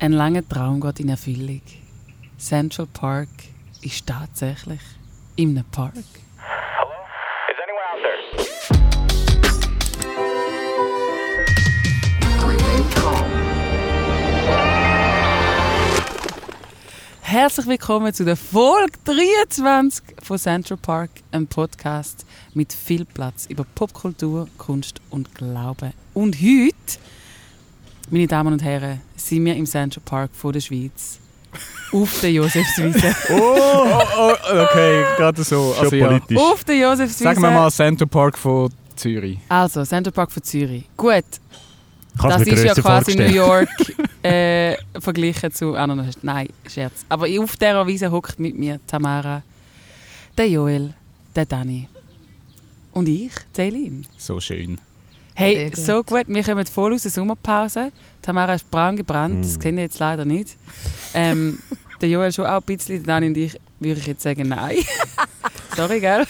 Ein langer Traum geht in Erfüllung. Central Park ist tatsächlich in einem Park. Hello? Is anyone out there? Herzlich willkommen zu der Folge 23 von Central Park, einem Podcast mit viel Platz über Popkultur, Kunst und Glauben. Und heute, meine Damen und Herren, sind wir im Central Park von der Schweiz auf der Josefswiese. Oh, oh, okay, gerade so. Schon Also, ja. politisch. auf der Josefswiese. Sagen wir mal Center Park von Zürich. Also, Central Park von Zürich. Gut, Kannst das ist ja quasi New? York äh, verglichen zu anderen. Nein, Scherz. Aber auf dieser Wiese hockt mit mir Tamara, der Joel, der Dani und ich, Celine. So schön. Hey, so gut. Wir kommen voll aus der Sommerpause. Tamara ist braun gebrannt, das Mm. kennen ihr jetzt leider nicht. Ähm, der Joel schon auch ein bisschen, Dani und ich würde ich jetzt sagen, nein. Sorry, gell?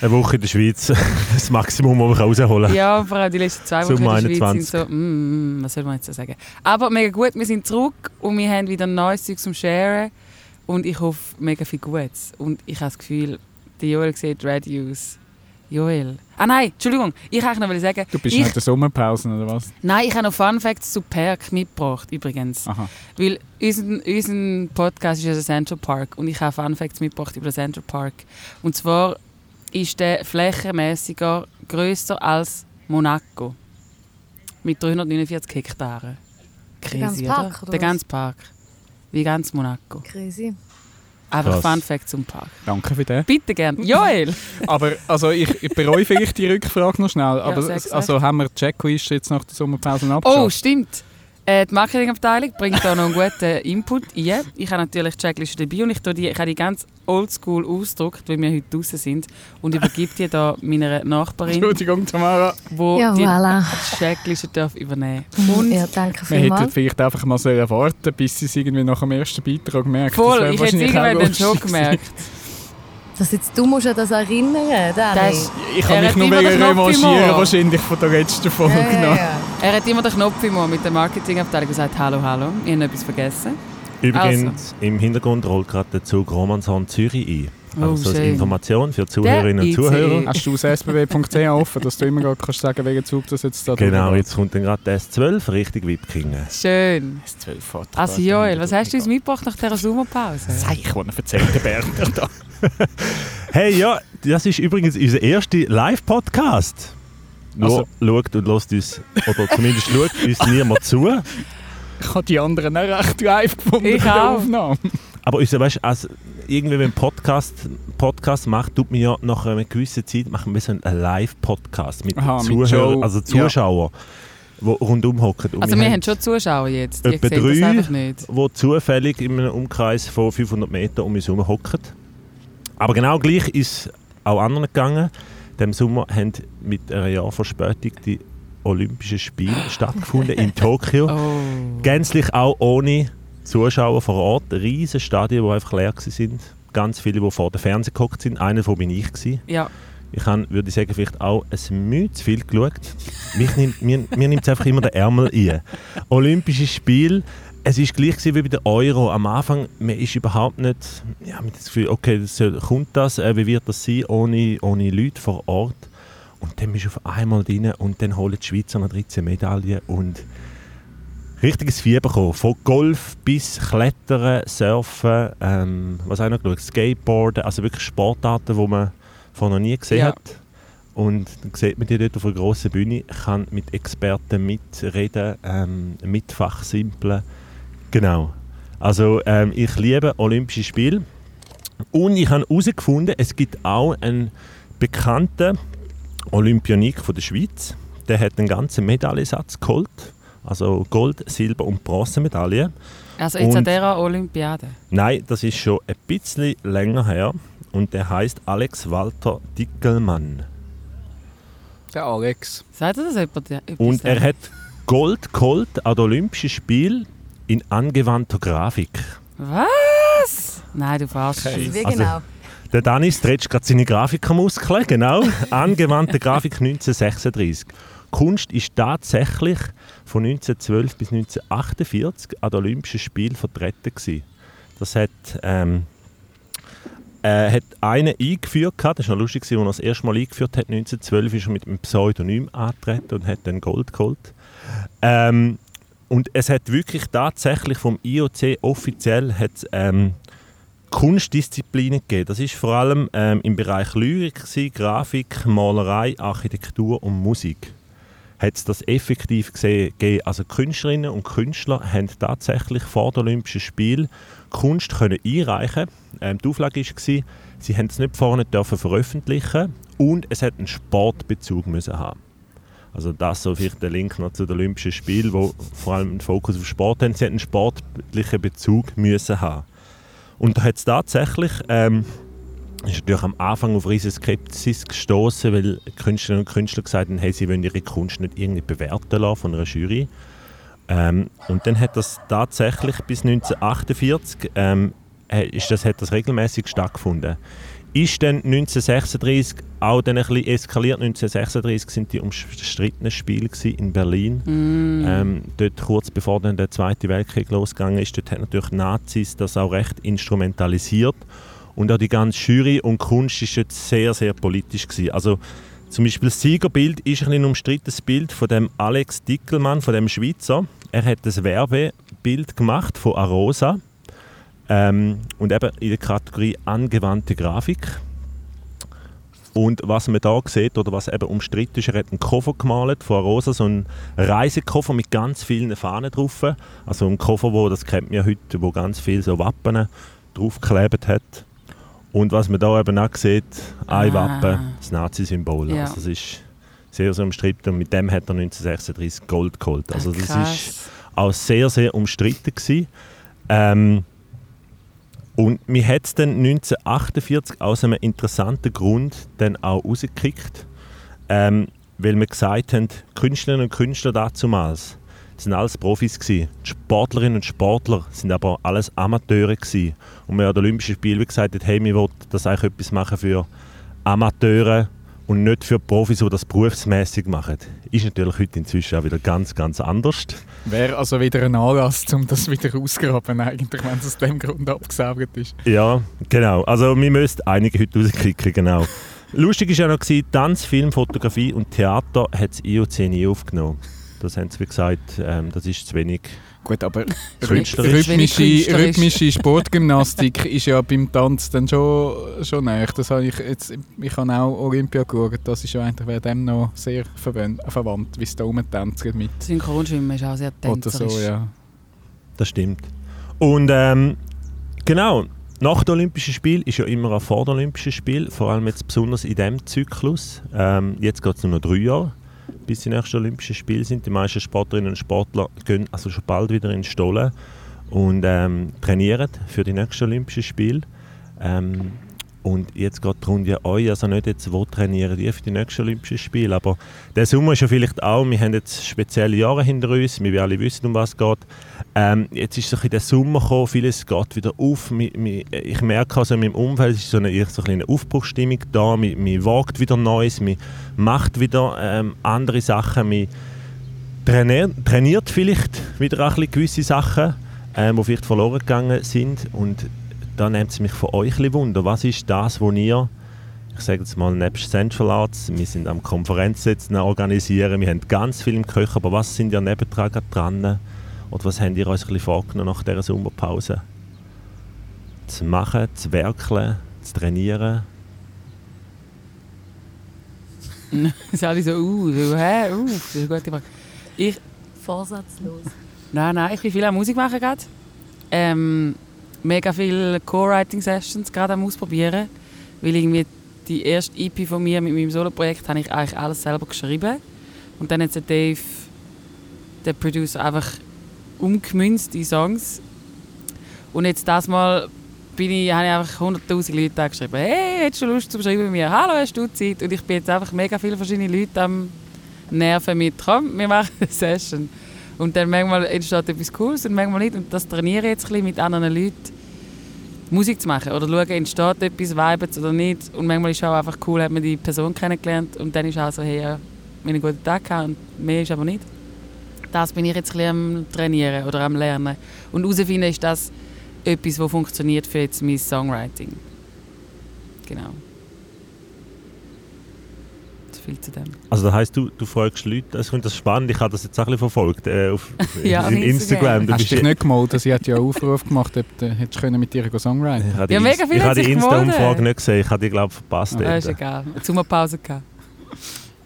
Eine Woche in der Schweiz, das Maximum, das man rausholen kann. Ja, vor allem die letzten zwei Wochen Sommer in der Schweiz 21. sind so, mm, mm, was soll man jetzt so sagen. Aber mega gut, wir sind zurück und wir haben wieder neues Zeug zum Sharen und ich hoffe mega viel Gutes. Und ich habe das Gefühl, der Joel sieht ready aus. Joel. Ah nein, Entschuldigung, ich wollte noch sagen, Du bist ich, nach der Sommerpause oder was? nein, ich habe noch Fun Facts zu Perk mitgebracht, übrigens. Aha. Weil unser, unser Podcast ist ja der Central Park und ich habe Fun Facts mitgebracht über den Central Park. Und zwar ist der flächenmäßiger grösser als Monaco. Mit 349 Hektaren. Crazy, ganze oder? Park, oder Der ganze Park. Wie ganz Monaco. Crazy. Einfach. Fun Fact zum Park. Danke für den. Bitte gern. Joel! Aber also ich, ich bereue vielleicht die Rückfrage noch schnell. Aber sag's also haben wir die Checkliste jetzt nach der Sommerpause Oh, abgeschafft? stimmt. Äh, die Marketingabteilung bringt da noch einen guten Input ein. Ich habe natürlich die Checkliste dabei und ich, die, ich habe die ganz oldschool ausgedruckt, weil wir heute draußen sind und übergebe die da meiner Nachbarin, Entschuldigung, Tamara. die Ja, die voilà. Checkliste darf übernehmen Und Ja, danke Wir hätten vielmals. vielleicht einfach mal sollen warten, bis sie es irgendwie nach dem ersten Beitrag merkt. voll, Das ich wäre hätte es wahrscheinlich irgendwann auch dann schon gemerkt. Das jetzt, du musst ja das erinnern, Dani. Das ist- Ich kann mich nur wegen revanchieren, wahrscheinlich von der letzten Folge. ja, ja, ja. Er hat immer den Knopf im Ohr mit der Marketingabteilung gesagt, hallo, hallo, ich habe etwas vergessen. Übrigens, im Hintergrund rollt gerade der Zug Romanshorn Zürich ein. Oh, Also als schön. Information für die Zuhörerinnen und. Zuhörer. Hast du das sbb.ch offen, dass du immer gerade kannst sagen, welchen Zug das jetzt da Genau, jetzt kommt dann gerade der S12 Richtung Wipkingen. Schön. Das 12 fährt Also Joel, was hast du uns mitgebracht nach dieser Sommerpause? Seich, was er erzählt, der Berner da. Hey, ja, das ist übrigens unser erster Live-Podcast. Nur Also- schaut und lasst uns, oder zumindest schaut uns niemand zu. Ich habe die anderen auch recht live gefunden Ich bei der auch. Aufnahme. Aber unser, weißt, als irgendwie, wenn man Podcast, Podcast macht, tut man ja nach einer gewissen Zeit machen wir so einen Live-Podcast mit Aha, Zuhörern, also Ja. Zuschauern, die rundum hocken. Also wir haben schon Zuschauer jetzt, die Etwa drei. einfach nicht. die zufällig in einem Umkreis von 500 Metern um uns herum hocken. Aber genau gleich ist es auch anderen gegangen. Dem Sommer haben mit einer Jahrverspätung die Olympischen Spiele stattgefunden in Tokio. Oh. Gänzlich auch ohne Zuschauer vor Ort. Riesen Stadien, die einfach leer waren. Ganz viele, die vor dem Fernseher gehockt sind. Einer von bin ich. Gewesen. Ja, Ich habe, würde ich sagen, vielleicht auch ein Mühe zu viel geschaut. Mich nimmt, mir, mir nimmt es einfach immer der Ärmel ein. Olympische Spiel, es war gleich wie bei der Euro. Am Anfang, man ist überhaupt nicht, ja, mit das Gefühl, okay, das soll, kommt das, äh, wie wird das sein, ohne, ohne Leute vor Ort. Und dann bist du auf einmal drin und dann holen die Schweizer noch 13 Medaillen und richtiges Fieber gekommen. Von Golf bis Klettern, Surfen, ähm, was auch noch geschaut, Skateboarden, also wirklich Sportarten, die man vorher noch nie gesehen Ja. hat. Und dann sieht man die dort auf einer grossen Bühne, kann mit Experten mitreden, ähm, mitfachsimpeln. Genau. Also ähm, ich liebe Olympische Spiele. Und ich habe herausgefunden, es gibt auch einen bekannten Olympionik von der Schweiz. Der hat einen ganzen Medaillensatz geholt. Also Gold, Silber und Bronzemedaille. also jetzt an Und- dieser Olympiade. Nein, das ist schon ein bisschen länger her. Und der heißt Alex Walter Dickelmann. Der Alex. Sagt ihr das jemand? Und er hat Gold geholt an den Olympischen Spielen in angewandter Grafik. Was? Nein, du verarschst Okay. Wie Also- genau? Der Dani stretcht gerade seine Grafikermuskeln, genau. Angewandte Grafik 1936. Kunst ist tatsächlich von 1912 bis 1948 an den Olympischen Spielen vertreten gewesen. Das hat, ähm, äh, hat einer eingeführt, gehabt. das war noch lustig, als er das erste Mal eingeführt hat, 1912 ist er mit einem Pseudonym angetreten und hat dann Gold geholt. Ähm, und es hat wirklich tatsächlich vom IOC offiziell hat, ähm, Kunstdisziplinen gegeben. Das ist vor allem ähm, im Bereich Lyrik, Grafik, Malerei, Architektur und Musik. Hat es das effektiv gesehen. Also Künstlerinnen und Künstler haben tatsächlich vor den Olympischen Spielen Kunst können einreichen. Ähm, die Auflage war, sie haben es nicht vorne dürfen veröffentlichen und es hat einen Sportbezug müssen haben. Also das so vielleicht der Link noch zu den Olympischen Spielen, wo vor allem einen Fokus auf Sport haben. Sie hatten einen sportlichen Bezug müssen haben. Und da hat es tatsächlich, ähm, ist natürlich am Anfang auf riesen Skepsis gestoßen, weil Künstlerinnen und Künstler gesagt haben, hey, sie wollen ihre Kunst nicht irgendwie bewerten lassen von einer Jury. Ähm, und dann hat das tatsächlich bis 1948 ähm, äh, ist das, hat das regelmäßig stattgefunden. Ist dann 1936 auch dann ein bisschen eskaliert. 1936 sind die umstrittenen Spiele in Berlin. Ähm, dort kurz bevor dann der Zweite Weltkrieg losgegangen ist, dort haben natürlich Nazis das auch recht instrumentalisiert. Und auch die ganze Jury und Kunst ist jetzt sehr, sehr politisch gewesen. Also zum Beispiel das Siegerbild ist ein, ein umstrittenes Bild von dem Alex Dickelmann, von dem Schweizer. Er hat das Werbebild gemacht von Arosa ähm, und eben in der Kategorie angewandte Grafik. Und was man da sieht, oder was eben umstritten ist, er hat einen Koffer gemalt von Arosa, so einen Reisekoffer mit ganz vielen Fahnen drauf. Also ein Koffer, wo, das kennt man ja heute, wo ganz viele so Wappen draufgeklebt hat. Und was man da eben auch sieht, ein Ah. Wappen, das Nazi-Symbol. Ja. Also das ist sehr, sehr umstritten und mit dem hat er 1936 Gold geholt. Also das ist Krass. auch sehr, sehr umstritten gewesen. Ähm, und mir hat es dann 1948 aus einem interessanten Grund dann auch rausgekickt, ähm, weil wir gesagt haben, Künstlerinnen und Künstler dazumals, das sind alles Profis gewesen. Die Sportlerinnen und Sportler sind aber alles Amateure gewesen. Und wir Olympischen Spielen wie gesagt haben, hey, wir wollen das eigentlich etwas machen für Amateure und nicht für Profis, die das berufsmäßig machen. Ist natürlich heute inzwischen auch wieder ganz, ganz anders. Wäre also wieder ein Anlass, um das wieder auszugraben, eigentlich, wenn es aus dem Grund abgesaugt ist. Ja, genau. Also wir müssen einige heute rauskriegen, genau. Lustig war ja noch, gewesen, Tanz, Film, Fotografie und Theater hat das IOC nie aufgenommen. Das haben sie wie gesagt, ähm, das ist zu wenig. Gut, aber Künstlerisch. rhythmische, Künstlerisch. rhythmische Sportgymnastik ist ja beim Tanz dann schon, schon näher. Das habe ich, jetzt, ich habe auch Olympia geschaut, das ist ja eigentlich wäre dem noch sehr verwandt, verwandt wie es da rumtanzt mit. Synchronschwimmen ist auch sehr Oder tänzerisch. so, ja. Das stimmt. Und ähm, genau, nach den Olympischen Spielen ist ja immer auch vor den Olympischen Spielen, vor allem jetzt besonders in diesem Zyklus. Ähm, jetzt geht es nur noch drei Jahre, bis die nächsten Olympischen Spiele sind. Die meisten Sportlerinnen und Sportler gehen also schon bald wieder in die Stollen und ähm, trainieren für die nächsten Olympischen Spiele. Ähm, und jetzt geht die Runde euch, also nicht jetzt, wo trainieren die für die nächsten Olympischen Spiele, aber der Sommer ist ja vielleicht auch, wir haben jetzt spezielle Jahre hinter uns, wir alle wissen, um was es geht. Ähm, jetzt ist so ein der Sommer gekommen, vieles geht wieder auf. Ich merke also in meinem Umfeld ist so eine, so eine Aufbruchsstimmung da. Man, man wagt wieder Neues, man macht wieder ähm, andere Sachen, man trainiert, vielleicht wieder ein gewisse Sachen, ähm, die vielleicht verloren gegangen sind. Und da nimmt es mich von euch ein bisschen Wunder. Was ist das, wo ihr, ich sage jetzt mal, nebst Central Arts, wir sind am noch organisieren, wir haben ganz viel im Köcher, aber was sind ihr nebendran dran? Oder was habt ihr euch ein bisschen vorgenommen nach dieser Sommerpause? Zu machen, zu werkeln, zu trainieren? ist alle so, uh, so, hä, uh, das ist eine gute Frage. Ich, Vorsatzlos. nein, nein, ich bin viel am Musik machen gerade. Ähm, mega viele Co-Writing-Sessions gerade am Ausprobieren. Weil irgendwie die erste EP von mir mit meinem Solo-Projekt habe ich eigentlich alles selber geschrieben. Und dann hat der Dave, der Producer, einfach umgemünzt in Songs. Und jetzt das Mal bin ich, habe ich einfach 100'000 Leute angeschrieben. Hey, hättest du Lust zu schreiben mit mir? Hallo, hast du Zeit? Und ich bin jetzt einfach mega viele verschiedene Leute am Nerven mit. Komm, wir machen eine Session. Und dann manchmal entsteht etwas Cooles und manchmal nicht. Und das trainiere ich jetzt ein bisschen mit anderen Leuten. Musik zu machen oder schauen, entsteht etwas, vibet oder nicht. Und manchmal ist es auch einfach cool, hat man die Person kennengelernt und dann ist auch so, hey, ja, einen guten Tag gehabt und mehr ist aber nicht. Das bin ich jetzt ein am Trainieren oder am Lernen. Und herausfinden ist das etwas, was funktioniert für jetzt mein Songwriting. Genau. Viel zu dem. Also das heisst, du, du fragst Leute, ich finde das spannend, ich habe das jetzt auch ein bisschen verfolgt äh, auf, Ja, in auf Instagram. Du Hast bist du dich nicht gemeldet? Sie hat ja einen Aufruf gemacht, ob du hättest können mit ihr Songwriting ich habe die, Ja, mega viele ich habe haben die Insta-Umfrage nicht gesehen, ich habe die glaube ich verpasst. Ah, ist egal. Sommerpause gehabt.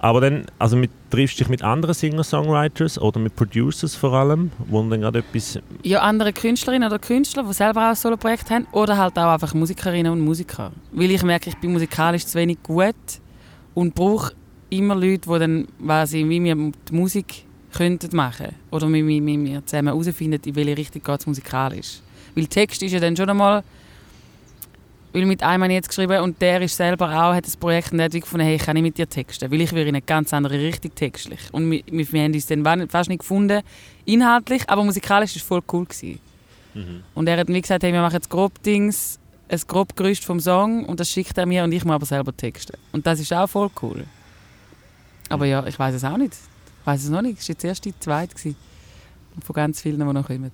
Aber dann, also mit, triffst du dich mit anderen Singer-Songwriters oder mit Producers vor allem, wo dann gerade etwas... Ja, andere Künstlerinnen oder Künstler, die selber auch ein Solo-Projekt haben. Oder halt auch einfach Musikerinnen und Musiker. Weil ich merke, ich bin musikalisch zu wenig gut und brauche immer Leute, die dann, ich, wie wir die Musik könnten machen Oder mit, mit, mit mir zusammen herausfinden, in welche Richtung geht es musikalisch. Weil Text ist ja dann schon einmal... Weil mit einem habe ich jetzt geschrieben und der ist selber auch, hat das Projekt und der hat wie gefunden, hey, ich kann nicht mit dir texten, weil ich will in eine ganz andere Richtung textlich. Und wir, wir wir haben uns dann fast nicht gefunden, inhaltlich, aber musikalisch war es voll cool. Gewesen. Und er hat mir gesagt, hey, wir machen jetzt grob Dings, ein grob Gerüst vom Song und das schickt er mir und ich muss aber selber texten. Und das ist auch voll cool. Aber ja, ich weiß es auch nicht. Ich weiß es noch nicht. Es war jetzt erst die zweite gewesen. von ganz vielen, die noch kommen.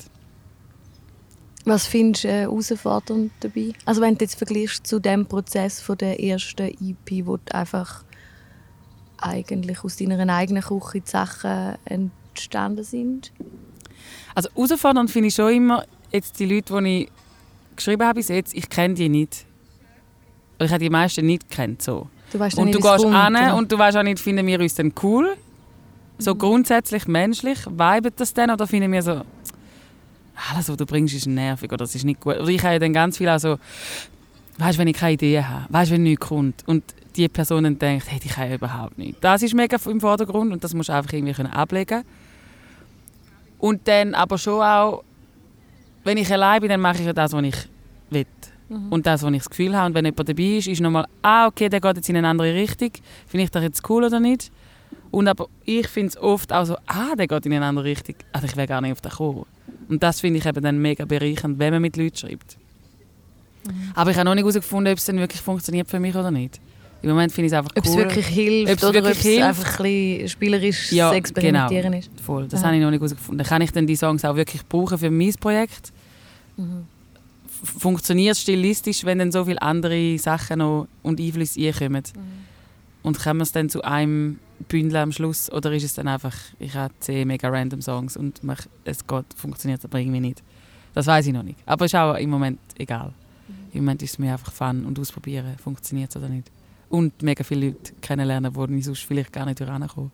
Was findest du äh, herausfordernd dabei? Also wenn du jetzt vergleichst zu dem Prozess von der ersten EP, wo du einfach eigentlich aus deiner eigenen Küche die Sachen entstanden sind. Also herausfordernd finde ich schon immer, jetzt die Leute, die ich geschrieben habe bis jetzt, ich kenne die nicht. Ich habe die meisten nicht gekannt. So. Du weißt Und du gehst an oder? und du weißt auch nicht, finden wir uns dann cool? So grundsätzlich menschlich, vibet das dann? Oder finden wir so, alles, was du bringst, ist nervig oder es ist nicht gut? Oder ich habe ja dann ganz viel auch so, weißt wenn ich keine Idee habe, weißt wenn nichts kommt und die Person dann denkt, hey, die kann ja überhaupt nicht. Das ist mega im Vordergrund und das musst du einfach irgendwie können ablegen Und dann aber schon auch, wenn ich allein bin, dann mache ich ja das, was ich will. Und das, was ich das Gefühl habe. Und wenn jemand dabei ist, ist nochmal, ah, okay, der geht jetzt in eine andere Richtung. Finde ich das jetzt cool oder nicht? Und aber ich finde es oft auch so, ah, der geht in eine andere Richtung. Also ich wäre gar nicht auf den gekommen. Und das finde ich eben dann mega bereichernd, wenn man mit Leuten schreibt. Aber ich habe noch nicht herausgefunden, ob es dann wirklich funktioniert für mich oder nicht. Im Moment finde ich es einfach cool. Ob es wirklich hilft Ob es oder ob es einfach ein spielerisch Ja, experimentieren ist. Voll, das Aha. habe ich noch nicht herausgefunden. Kann ich dann die Songs auch wirklich brauchen für mein Projekt? F- Funktioniert es stilistisch, wenn dann so viele andere Sachen noch und Einflüsse reinkommen? Und können wir es dann zu einem Bündel am Schluss? Oder ist es dann einfach, ich habe zehn mega random Songs und mach, es geht, funktioniert aber irgendwie nicht? Das weiß ich noch nicht. Aber ist auch im Moment egal. Im Moment ist es mir einfach Fun und ausprobieren, funktioniert es oder nicht. Und mega viele Leute kennenlernen, wo ich sonst vielleicht gar nicht durchkommen.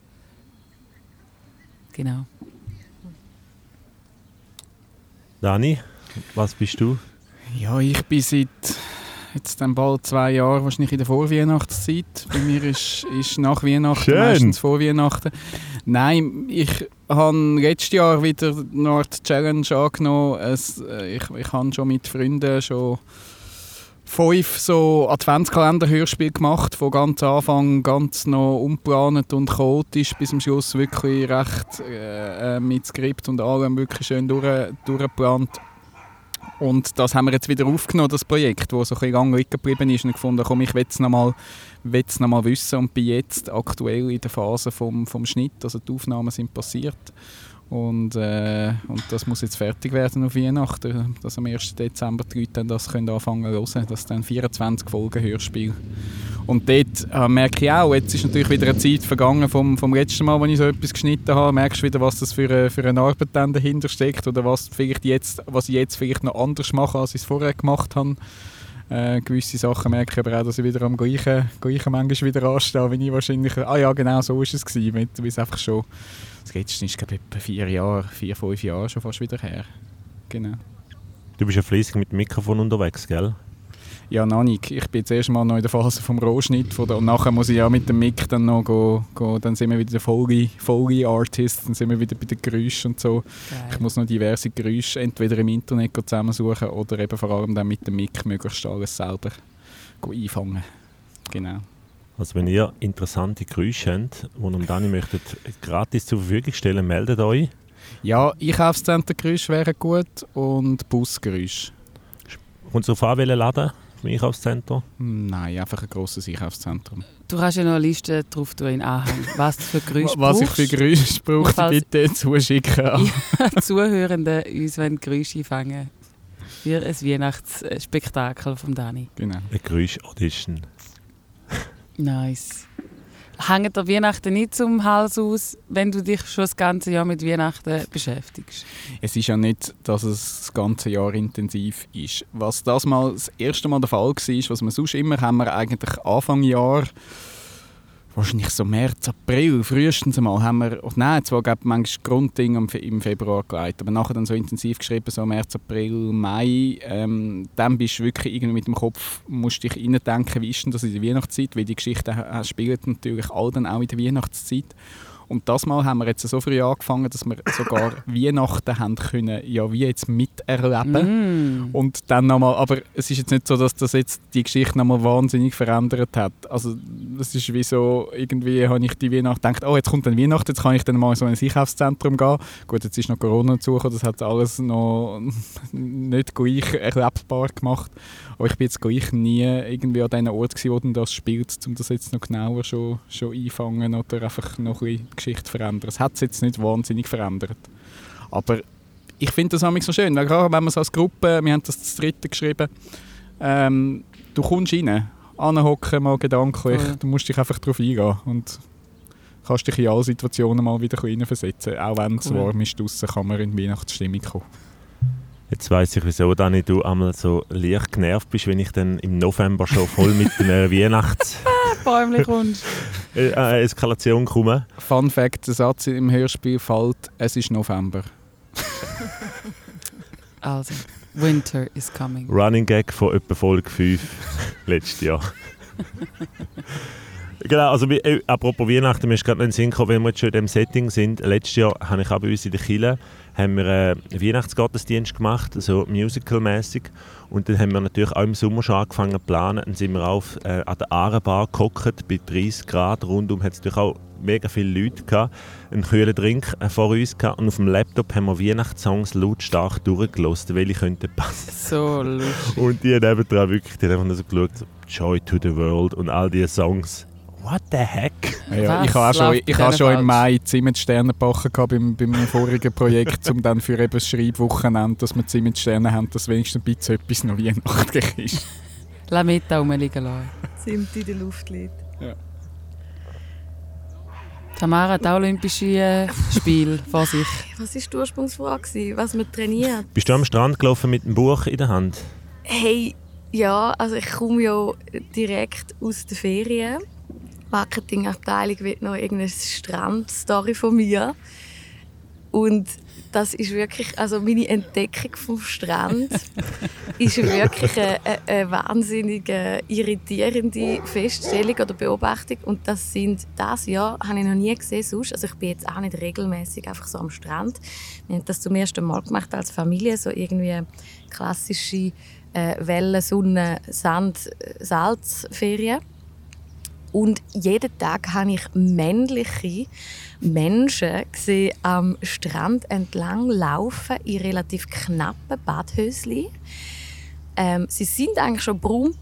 Genau. Dani, was bist du? Ja, ich bin seit jetzt dann bald zwei Jahren wahrscheinlich in der Vorweihnachtszeit. Bei mir ist, ist nach Weihnachten Schön. meistens vor Weihnachten. Nein, ich habe letztes Jahr wieder eine Art Challenge angenommen. Es, äh, ich, ich habe schon mit Freunden schon fünf so Adventskalender-Hörspiele gemacht, von ganz Anfang ganz noch unplant und chaotisch bis zum Schluss wirklich recht äh, äh, mit Skript und allem wirklich schön durch, durchgeplant. Und das haben wir jetzt wieder aufgenommen, das Projekt, das so ein bisschen liegen geblieben ist und gefunden, komm, ich will es nochmal noch mal wissen. Und bin jetzt aktuell in der Phase vom, vom Schnitt, also die Aufnahmen sind passiert und, äh, und das muss jetzt fertig werden auf Weihnachten, dass am 1. Dezember die Leute dann das können anfangen zu hören, das dann 24 Folgen Hörspiel. Und dort äh, merke ich auch, jetzt ist natürlich wieder eine Zeit vergangen vom, vom letzten Mal, als ich so etwas geschnitten habe, merkst du wieder, was das für eine, für eine Arbeit dann dahinter steckt oder was, vielleicht jetzt, was ich jetzt vielleicht noch anders mache, als ich es vorher gemacht habe. Äh, gewisse Sachen merke ich aber auch, dass ich wieder am gleichen, gleichen manchmal wieder anstehe, wie ich wahrscheinlich... Ah ja, genau, so war es gewesen, weil es einfach schon... Das letzte ist, glaube ich, vier Jahre, vier, fünf Jahre schon fast wieder her. Genau. Du bist ja fließig mit dem Mikrofon unterwegs, gell? Ja, noch nicht. Ich bin jetzt erst mal noch in der Phase vom Rohschnitt. Von der, und nachher muss ich ja mit dem Mic dann noch go, go, dann sind wir wieder der Folge, Folge Artist, dann sind wir wieder bei den Geräuschen und so. Ich muss noch diverse Geräusche entweder im Internet go zusammensuchen oder eben vor allem dann mit dem Mic möglichst alles selber go einfangen. Genau. Also wenn ihr interessante Geräusche habt, die ihr Dani möchtet gratis zur Verfügung stellen, meldet euch. Ja, Einkaufszentergeräusche wären gut und Busgeräusche. Kommt es auf an, welchen Laden? vom Einkaufszentrum? Nein, einfach ein grosses Einkaufszentrum. Du kannst ja noch eine Liste drauf tun in Anhang, was du für Geräusche Was ich für brauchst. Geräusche brauche, Falls- bitte zuschicken. Ja, Zuhörende uns wollen Geräusche einfangen für ein Weihnachtsspektakel von Dani. Genau. Eine Geräusch-Audition. Nice. Hängt der Weihnachten nicht zum Hals aus, wenn du dich schon das ganze Jahr mit Weihnachten beschäftigst? Es ist ja nicht, dass es das ganze Jahr intensiv ist. Was das mal das erste Mal der Fall war, was wir sonst immer haben, wir eigentlich Anfang Jahr, wahrscheinlich so März, April, frühestens einmal, haben wir, oh nein, zwar gab manchmal Grunddinge im Fe- im Februar geleitet, aber nachher dann so intensiv geschrieben, so März, April, Mai, ähm, dann bist du wirklich irgendwie mit dem Kopf, musst dich reindenken, wie ist denn das in der Weihnachtszeit, weil die Geschichten äh, spielen natürlich all dann auch in der Weihnachtszeit. Und das Mal haben wir jetzt so früh angefangen, dass wir sogar Weihnachten haben können, ja, wie jetzt miterleben. Mm. Und dann nochmal, aber es ist jetzt nicht so, dass das jetzt die Geschichte nochmal wahnsinnig verändert hat. Also das ist wie so, irgendwie habe ich die Weihnacht gedacht, oh jetzt kommt dann Weihnachten, jetzt kann ich dann mal so in ein Einkaufszentrum gehen. Gut, jetzt ist noch Corona dazugekommen, das hat alles noch nicht gleich erlebbar gemacht. Aber ich bin jetzt gleich nie irgendwie an diesem Ort gewesen, wo das spielt, um das jetzt noch genauer schon, schon einfangen oder einfach noch ein bisschen Geschichte verändern. Es hat es jetzt nicht wahnsinnig verändert. Aber ich finde das manchmal so schön, weil gerade wenn man so als Gruppe, wir haben das zu dritten geschrieben, ähm, du kommst rein, anhocken mal gedanklich, Voll. du musst dich einfach darauf eingehen und kannst dich in alle Situationen mal wieder ein bisschen versetzen. Auch wenn es Cool. warm ist draussen, kann man in die Weihnachtsstimmung kommen. Jetzt weiss ich, wieso Dani, du einmal so leicht genervt bist, wenn ich dann im November schon voll mit einer Bäumlich kommst. Weihnachts-Eskalation komme. Fun Fact, der Satz im Hörspiel fällt, es ist November. Also, Winter is coming. Running Gag von etwa Folge 5 letztes Jahr. Genau, also wie, äh, apropos Weihnachten, mir ist gerade noch in den Sinn gekommen, wenn wir jetzt schon in diesem Setting sind. Letztes Jahr habe ich auch bei uns in der Kille haben wir äh, einen Weihnachtsgottesdienst gemacht, so musical-mäßig. Und dann haben wir natürlich auch im Sommer schon angefangen zu planen. Dann sind wir auf, äh, an der Aarebar gehockt, bei 30 Grad. Rundum hat es natürlich auch mega viele Leute gehabt. Einen kühlen Drink äh, vor uns gehabt. Und auf dem Laptop haben wir Weihnachtssongs lautstark durchgelost, welche könnten passen. So lustig. Und die nebendran wirklich, die haben einfach nur so geschaut, Joy to the World und all diese Songs. What the heck? Ja, Was ich habe schon, ich habe schon im? Mai Zimmetsterne gebacken gehabt beim, bei meinem vorigen Projekt, um dann für eben das Schreibwochenende, dass wir Zimmetsterne haben, dass wenigstens ein bisschen etwas noch weihnachtlich ist. Lametta rumliegen lassen. Zimt in der Luft liegt. Tamara hat auch Olympische äh, Spiele vor sich. Was war die Ursprungsfrage? Was man trainiert? Bist du am Strand gelaufen mit dem Buch in der Hand? Hey, ja, also ich komme ja direkt aus den Ferien. Die Marketingabteilung will noch irgendeine Strandstory von mir. Und das ist wirklich, also meine Entdeckung vom Strand ist wirklich eine, eine, eine wahnsinnig äh, irritierende Feststellung oder Beobachtung. Und das sind das Jahr habe ich noch nie gesehen sonst. Also ich bin jetzt auch nicht regelmäßig einfach so am Strand. Wir haben das zum ersten Mal gemacht als Familie, so irgendwie klassische äh, Wellen, Sonne, Sand, äh, Salzferien. Und jeden Tag habe ich männliche Menschen gesehen am Strand entlang laufen in relativ knappen Badhösli. Ähm, sie sind eigentlich schon braun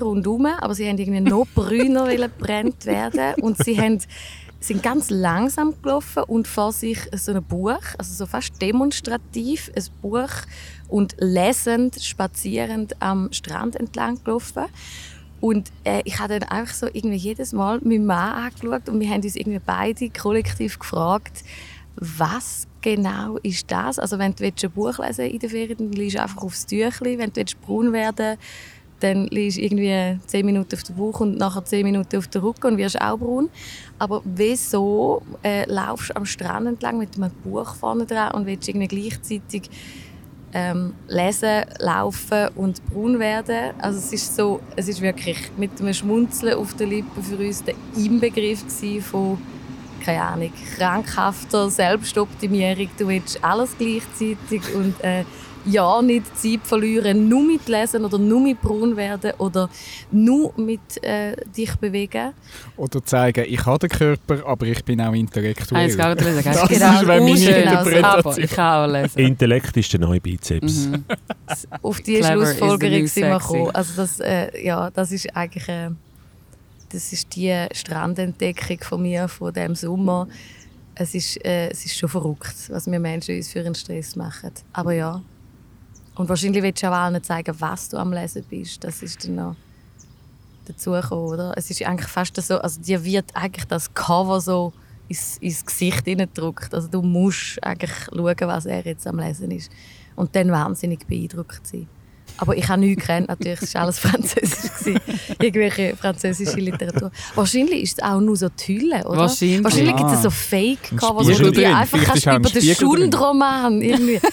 rundum, aber sie haben irgendwie noch brüner gebrannt werden und sie haben sind ganz langsam gelaufen und vor sich so ein Buch, also so fast demonstrativ ein Buch und lesend, spazierend am Strand entlang gelaufen. Und äh, ich habe dann einfach so irgendwie jedes Mal meinen Mann angeschaut und wir haben uns irgendwie beide kollektiv gefragt, was genau ist das? Also wenn du willst, ein Buch lesen in der Ferien, dann liest du einfach aufs Tüchli. Wenn du willst, braun werden dann liegst du irgendwie 10 Minuten auf der Bauch und nachher 10 Minuten auf der Rücken und wirst auch braun. Aber wieso äh, laufst du am Strand entlang mit einem Buch vorne dran und willst irgendwie gleichzeitig ähm, lesen, laufen und braun werden? Also es ist so, es ist wirklich mit einem Schmunzeln auf den Lippen für uns der Inbegriff von keine Ahnung, krankhafter Selbstoptimierung. Du willst alles gleichzeitig und äh, ja, nicht Zeit verlieren, nur mit lesen oder nur mit braun werden oder nur mit äh, dich bewegen. Oder zeigen, ich habe den Körper, aber ich bin auch intellektuell. Wieder sagen. Das Genau, ist meine Interpretation. Ich kann auch lesen. Intellekt ist der neue Bizeps. Mhm. Auf diese Schlussfolgerung sind wir gekommen. Also das, äh, ja, das ist eigentlich äh, das ist die Strandentdeckung von mir von dem Sommer. Es ist, äh, es ist schon verrückt, was wir Menschen uns für einen Stress machen. Aber ja. Und wahrscheinlich willst du auch allen zeigen, was du am Lesen bist. Das ist dann noch dazugekommen, oder? Es ist eigentlich fast so, also dir wird eigentlich das Cover so ins, ins Gesicht hineingedrückt. Also du musst eigentlich schauen, was er jetzt am Lesen ist. Und dann wahnsinnig beeindruckt sein. Aber ich habe nichts gekannt, natürlich, es war alles Französisch. gewesen. Irgendwelche französische Literatur. Wahrscheinlich ist es auch nur so die Hülle, oder? Wahrscheinlich. Wahrscheinlich gibt es so Fake-Cover, wo du die drin. einfach kannst über den. Schundroman irgendwie.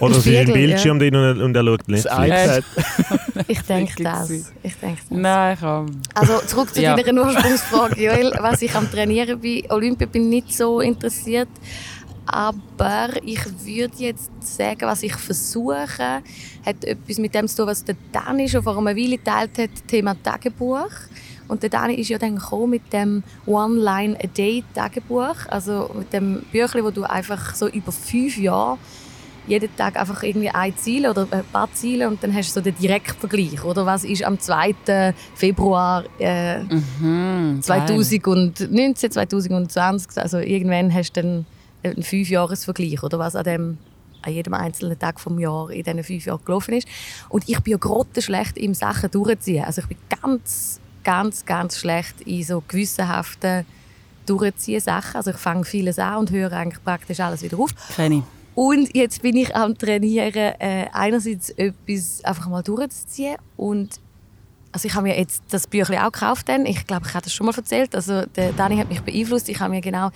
Oder es ist ein Bildschirm drin und, und er schaut Das Netflix. iPad. Ich denke das. Ich denke das. Nein, komm. Also zurück zu Ja. deiner Ursprungsfrage, Joel. Was ich am Trainieren bin, Olympia bin ich nicht so interessiert. Aber ich würde jetzt sagen, was ich versuche, hat etwas mit dem zu tun, was der Dani schon vor einer Weile geteilt hat, Thema Tagebuch. Und der Dani ist ja dann gekommen mit dem One-Line-A-Day-Tagebuch. Also mit dem Büchlein, wo du einfach so über fünf Jahre jeden Tag einfach irgendwie ein Ziel oder ein paar Ziele und dann hast du so den Direktvergleich. Oder was ist am 2. Februar äh, Mhm, geil. 2019, 2020, also irgendwann hast du dann einen Fünfjahresvergleich oder was an, dem, an jedem einzelnen Tag vom Jahr in diesen fünf Jahren gelaufen ist. Und ich bin ja grottenschlecht im Sachen durchziehen. Also ich bin ganz, ganz, ganz schlecht in so gewissenhaften durchziehen Sachen. Also ich fange vieles an und höre eigentlich praktisch alles wieder auf. Kenn ich. Und jetzt bin ich am Trainieren, äh, einerseits etwas einfach mal durchzuziehen und also ich habe mir jetzt das Büchlein auch gekauft. Dann. Ich glaube, ich habe das schon mal erzählt. Also der Dani hat mich beeinflusst. Ich habe mir genau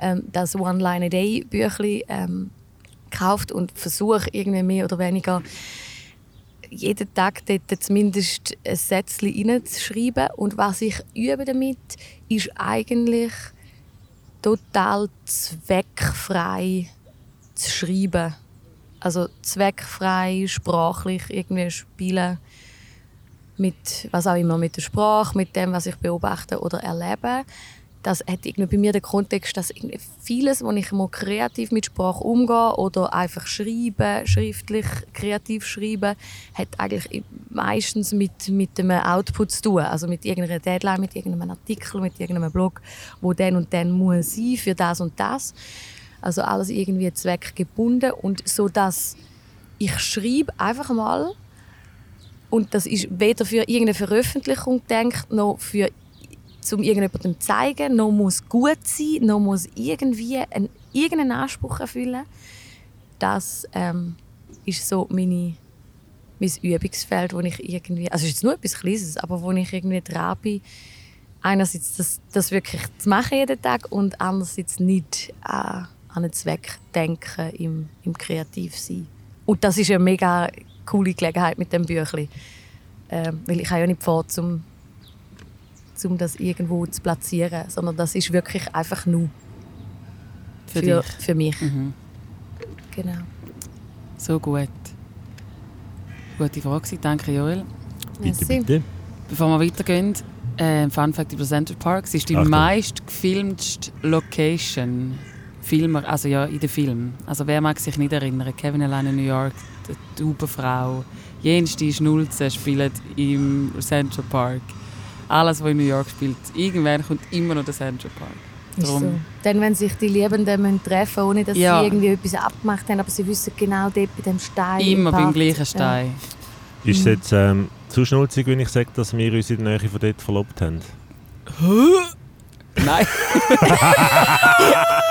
ähm, das One Line a Day Büchlein ähm, gekauft und versuche irgendwie mehr oder weniger jeden Tag dort zumindest ein Sätzchen reinzuschreiben. Und was ich übe damit, ist eigentlich total zweckfrei zu schreiben. Also zweckfrei, sprachlich irgendwie spielen mit was auch immer, mit der Sprache, mit dem, was ich beobachte oder erlebe. Das hat irgendwie bei mir den Kontext, dass vieles, wo ich mal kreativ mit Sprache umgehe oder einfach schreibe, schriftlich kreativ schreibe, hat eigentlich meistens mit, mit einem Output zu tun. Also mit irgendeiner Deadline, mit irgendeinem Artikel, mit irgendeinem Blog, wo dann und dann muss sein für das und das. Also alles irgendwie zweckgebunden und so dass ich schreibe einfach mal und das ist weder für irgendeine Veröffentlichung gedacht, noch für zum irgendjemandem zu zeigen, noch muss gut sein, noch muss irgendwie einen, irgendeinen Anspruch erfüllen. Das ähm, ist so meine, mein Übungsfeld, wo ich irgendwie, also es ist jetzt nur etwas Kleines, aber wo ich irgendwie dran bin, einerseits das, das wirklich zu machen jeden Tag und andererseits nicht äh, an einen Zweck denken im, im Kreativsein. Und das ist eine mega coole Gelegenheit mit dem Büchlein. Ähm, weil ich habe ja nicht vor, zum, zum das irgendwo zu platzieren, sondern das ist wirklich einfach nur Für, für, dich. für mich. Mhm. Genau. So gut. Gute Frage, danke Joel. Bitte, Merci. bitte. Bevor wir weitergehen, äh, Fun Fact über Central Park. Es ist die meist gefilmteste Location. Filmer, also ja, in den Film. Also wer mag sich nicht erinnern? Kevin allein in New York, die Taubenfrau, jenste Schnulzen spielen im Central Park. Alles, was in New York spielt, irgendwann kommt immer noch der Central Park. So. Dann, wenn sich die Liebenden müssen treffen ohne dass Ja. sie irgendwie etwas abgemacht haben, aber sie wissen genau dort bei dem Stein. Immer beim gleichen Stein. Ist es jetzt ähm, zu schnulzig, wenn ich sage, dass wir uns in der Nähe von dort verlobt haben? Nein.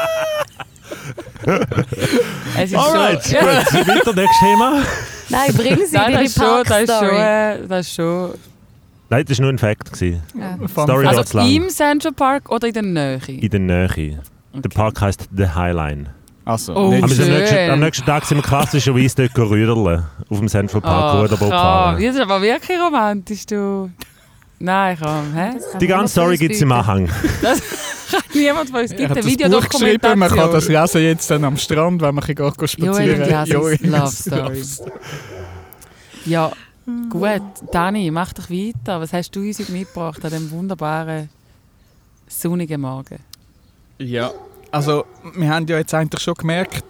es ist Alright, schon. gut. Weiter, nächstes Thema. Nein, bringen sie Nein, das ist schon, das ist schon, Parkstory. das ist schon. Nein, das war nur ein Fact. gewesen. Ja. Story Also lang? im Central Park oder in der Nähe? In der Nähe. Der Park heisst The Highline. Also, Oh, am nächsten, am nächsten Tag sind wir klassischerweise dort rüdeln. Auf dem Central Park Oh, Ruderboot fahren. Das ist aber wirklich romantisch, du. Nein, komm, hä? Kann Die ganze Story gibt es im. Anhang. Niemand von uns gibt hat eine das Buch geschrieben, man kann das Videodokumentation. lesen jetzt dann am Strand, wenn man geht Joel spazieren und Jasins Love Story. Ja, gut. Dani, mach doch weiter. Was hast du uns heute mitgebracht an diesem wunderbaren, sonnigen Morgen? Ja, also wir haben ja jetzt eigentlich schon gemerkt,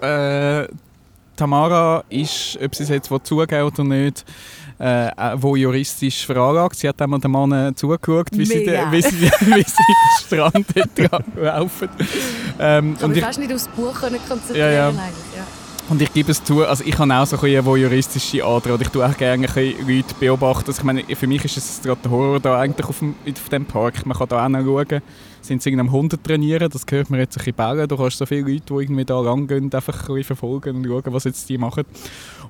äh, Tamara ist, ob sie es jetzt zugeben oder nicht, äh, äh, wo juristisch veranlagt. Sie hat einmal den Mann zugeschaut, wie sie, wie, sie, wie sie den Strand laufen. Ähm, habe und, ich, fast nicht aufs Buch können konzentrieren Ja, ja. eigentlich. Ja. und ich gebe es zu, also ich habe auch so ein juristische Ader. Oder ich tue auch gerne ein Leute beobachten. Also ich meine, für mich ist es gerade der Horror da eigentlich auf dem, auf dem Park. Man kann da auch noch schauen, sind sie irgendwie am Hunde trainieren, das hört man jetzt ein bisschen bellen. Du kannst so viele Leute, die irgendwie da langgehen, einfach ein verfolgen und schauen, was jetzt die machen.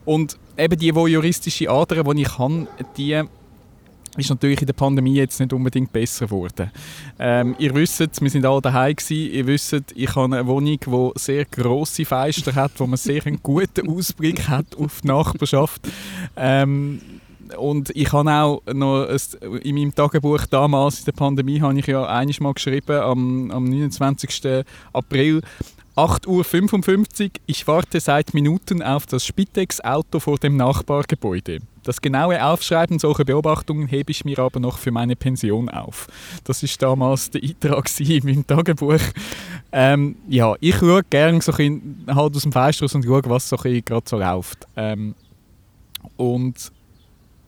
Und eben die, juristische Ader, die ich habe, die ist natürlich in der Pandemie jetzt nicht unbedingt besser geworden. Ähm, ihr wisst, wir sind alle daheim gewesen. Ihr wisst, ich habe eine Wohnung, die sehr grosse Fenster hat, wo man sehr einen guten Ausblick hat auf die Nachbarschaft. Ähm, und ich habe auch noch ein, in meinem Tagebuch damals in der Pandemie habe ich ja einiges mal geschrieben am, am 29. April 8.55 Uhr. Ich warte seit Minuten auf das Spitex-Auto vor dem Nachbargebäude. Das genaue Aufschreiben solcher Beobachtungen hebe ich mir aber noch für meine Pension auf. Das ist damals der Eintrag in meinem Tagebuch. Ähm, ja, ich schaue gerne so ein halt aus dem Fenster raus und schaue, was so gerade so läuft. Ähm, und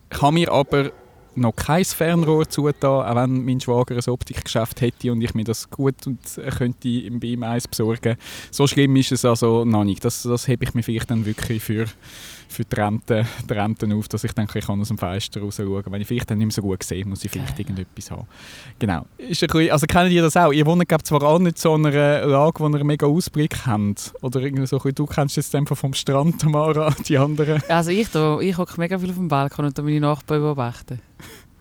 ich habe mir aber noch kein Fernrohr zugetan, auch wenn mein Schwager ein Optikgeschäft hätte und ich mir das gut und äh, könnte im BIM eins besorgen. So schlimm ist es also noch nicht. Das, das hebe ich mir vielleicht dann wirklich für, für die, Rente, die Renten auf, dass ich denke, ich kann aus dem Fenster raus schauen. Wenn ich vielleicht dann nicht mehr so gut sehe, muss ich vielleicht irgendetwas haben. Genau. Ist ein bisschen, also kennt ihr das auch? Ihr wohnt glaube zwar auch nicht so in einer Lage, wo ihr einen mega Ausblick habt. Oder irgendwie so, du kennst jetzt einfach vom Strand, Tamara, die anderen. Also ich da, ich hocke mega viel auf dem Balkon und da meine Nachbarn beobachten.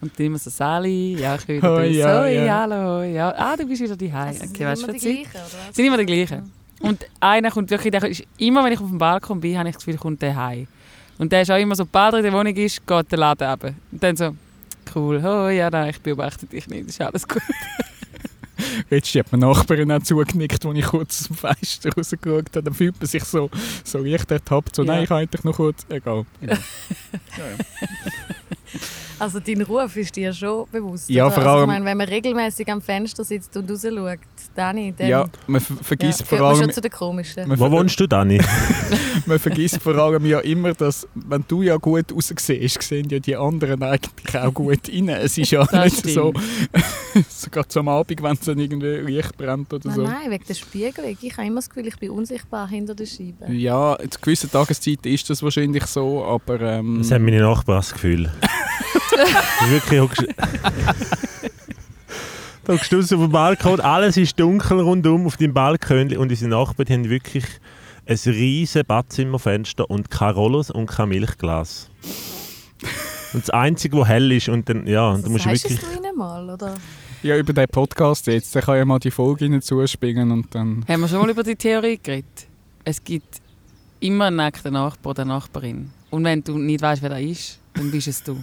Und die immer so, Sally, ja, ich will wieder. Hoi, so, ja, ja, ja. hallo, ja. Ah, du bist wieder daheim. Also, okay, sind weißt immer die ich- gleichen, oder was? sind immer die gleichen. Und einer kommt wirklich, der ist, immer wenn ich auf dem Balkon bin, habe ich das Gefühl, kommt der heim. Und der ist auch immer so, sobald er in der Wohnung ist, geht der Laden runter. Und dann so, cool, oh ja, nein, ich beobachte dich nicht, ist alles gut. Letztes hat meine Nachbarin auch zugenickt, als ich kurz aus dem Fenster rausgeschaut habe. Dann fühlt man sich so, so leicht ertappt. So, Ja. nein, ich habe eigentlich noch kurz... Egal. Also dein Ruf ist dir schon bewusst. Ja, oder? vor also, ich allem- meine, wenn man regelmäßig am Fenster sitzt und rausschaut, Dani, dann Ja, man ver- vergisst ja, vor gehört man allem... schon zu den Komischen. Man, Wo wohnst du, Dani? man vergisst vor allem ja immer, dass, wenn du ja gut raussiehst, sehen ja die anderen eigentlich auch gut rein. Es ist ja nicht so, sogar so am Abend, wenn es dann irgendwie Licht brennt oder Nein, so. nein, wegen der Spiegelung. Ich habe immer das Gefühl, ich bin unsichtbar hinter der Scheibe. Ja, zu gewissen Tageszeiten ist das wahrscheinlich so, aber... Ähm, Das haben meine Nachbarn das Gefühl. Wirklich, hockst- da hockst du auf dem Balkon, alles ist dunkel rundum auf deinem Balkon und unsere Nachbarn haben wirklich ein riesiges Badzimmerfenster und keine Rollos und kein Milchglas. Und das Einzige, was hell ist und dann, ja, und du musst wirklich... es du ihnen mal, oder? ja, über den Podcast jetzt, dann kann ja mal die Folge ihnen zuspielen und dann... Haben wir schon mal über die Theorie geredet? Es gibt immer einen nackten Nachbar oder Nachbarin. Und wenn du nicht weißt, wer da ist, dann bist es du.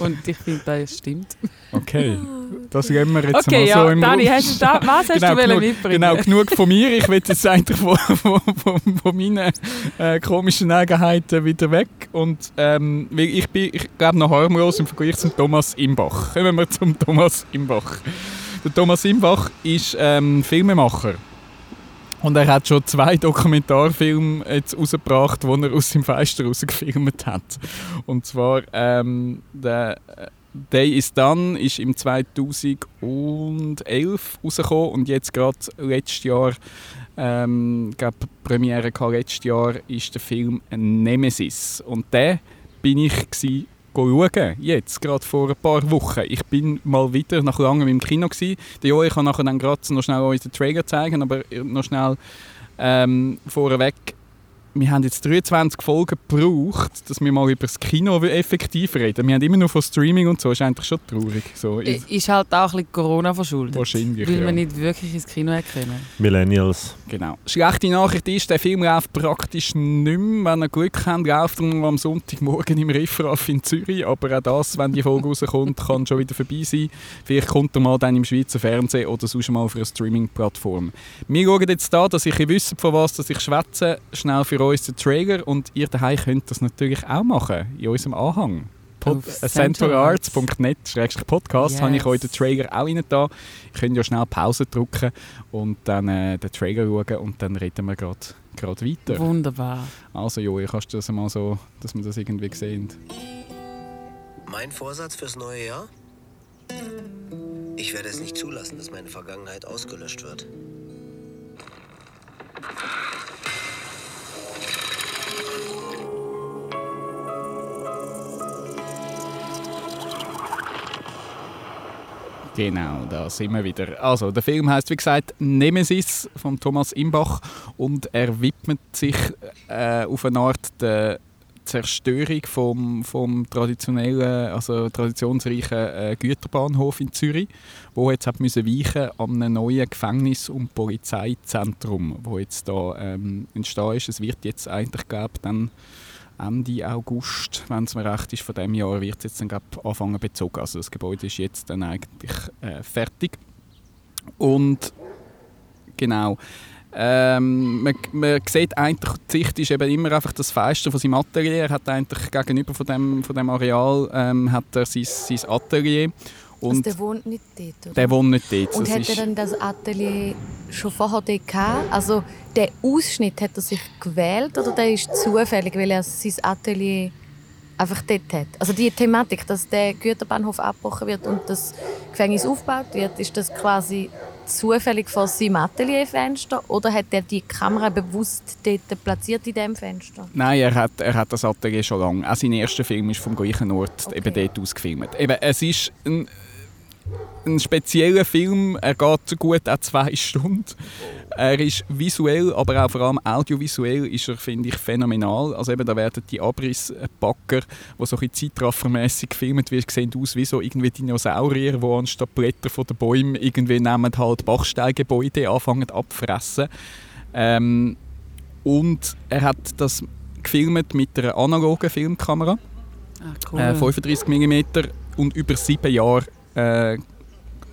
Und ich finde, das stimmt. Okay, das gehen wir jetzt Okay, mal ja, so im Dani, Raum. hast du da, was hast Genau, du genug- mitbringen? Genau, genug von mir. Ich will jetzt eigentlich von, von, von, von meinen äh, komischen Eigenheiten wieder weg. Und ähm, ich bin, ich glaube, noch harmlos im Vergleich zum Thomas Imbach. Kommen wir zum Thomas Imbach. Der Thomas Imbach ist ähm, Filmemacher. Und er hat schon zwei Dokumentarfilme jetzt rausgebracht, die er aus dem Fenster rausgefilmt hat. Und zwar ähm, der Day is Done ist im 2011 rausgekommen und jetzt gerade letztes Jahr, ähm, ich glaube, Premiere letztes Jahr ist der Film Nemesis. Und den bin ich schauen, jetzt, gerade vor ein paar Wochen. Ich bin mal wieder nach langem im Kino. Gsi. Der Jo, ich kann nachher dann gerade noch schnell unseren Trailer zeigen, aber noch schnell ähm, vorweg wir haben jetzt 23 Folgen gebraucht, dass wir mal über das Kino effektiv reden. Wir haben immer nur von Streaming und so, ist eigentlich schon traurig. So, I- Ist halt auch ein bisschen Corona verschuldet. wahrscheinlich, Weil ja. wir nicht wirklich ins Kino können. Millennials. Genau. Schlechte Nachricht ist, der Film läuft praktisch nicht mehr. Wenn ihr Glück habt, läuft er am Sonntagmorgen im Riffraff in Zürich. Aber auch das, wenn die Folge rauskommt, kann schon wieder vorbei sein. Vielleicht kommt er mal dann im Schweizer Fernsehen oder sonst mal auf einer Streaming-Plattform. Wir schauen jetzt da, dass ich wisst, von was dass ich schwätze, schnell für uns den Trailer und ihr daheim könnt das natürlich auch machen, in unserem Anhang. Äh, centralarts.net podcast Yes. habe ich euch den Trailer auch rein da. Ihr könnt ja schnell Pause drücken und dann äh, den Trailer schauen und dann reden wir gerade gerade weiter. Wunderbar. Also Joey, kannst du das mal so, dass wir das irgendwie sehen? Mein Vorsatz fürs neue Jahr? Ich werde es nicht zulassen, dass meine Vergangenheit ausgelöscht wird. Genau, da sind wir wieder. Also, der Film heißt wie gesagt Nemesis von Thomas Imbach und er widmet sich äh, auf eine Art der Zerstörung vom, vom traditionellen, also traditionsreichen äh, Güterbahnhof in Zürich, wo jetzt hat müssen weichen an einem neuen Gefängnis- und Polizeizentrum, wo jetzt da ähm, entstehen ist. Es wird jetzt eigentlich, glaube dann Ende August, wenn es mir recht ist, von diesem Jahr wird es jetzt dann, glaub, anfangen bezogen. Also das Gebäude ist jetzt dann eigentlich äh, fertig. Und genau, ähm, man, man sieht eigentlich, die Sicht ist eben immer einfach das Fenster von seinem Atelier. Er hat eigentlich gegenüber von dem, von dem Areal ähm, hat er sein, sein Atelier. Also Und der wohnt nicht dort, oder? der wohnt nicht dort. Und Das hat er dann das Atelier schon vorher dort gehabt? Also der Ausschnitt hat er sich gewählt oder der ist zufällig, weil er sein Atelier einfach dort hat? Also die Thematik, dass der Güterbahnhof abgebrochen wird und das Gefängnis aufgebaut wird, ist das quasi zufällig vor seinem Atelierfenster oder hat er die Kamera bewusst dort platziert in dem Fenster? Nein, er hat, er hat das Atelier schon lange. Auch sein erster Film ist vom gleichen Ort Okay. eben dort ausgefilmt. Eben, es ist ein, ein spezieller Film. Er geht gut auch zwei Stunden. Er ist visuell, aber auch vor allem audiovisuell ist er, finde ich, phänomenal. Also eben, da werden die Abrissbacker, die so ein zeitraffermässig gefilmt werden, sehen aus wie so irgendwie Dinosaurier, die anstatt Blätter von den Bäumen irgendwie nehmen halt Bachsteingebäude anfangen abfressen. Ähm, und er hat das gefilmt mit einer analogen Filmkamera, Ah, cool. äh, 35 mm und über sieben Jahre äh,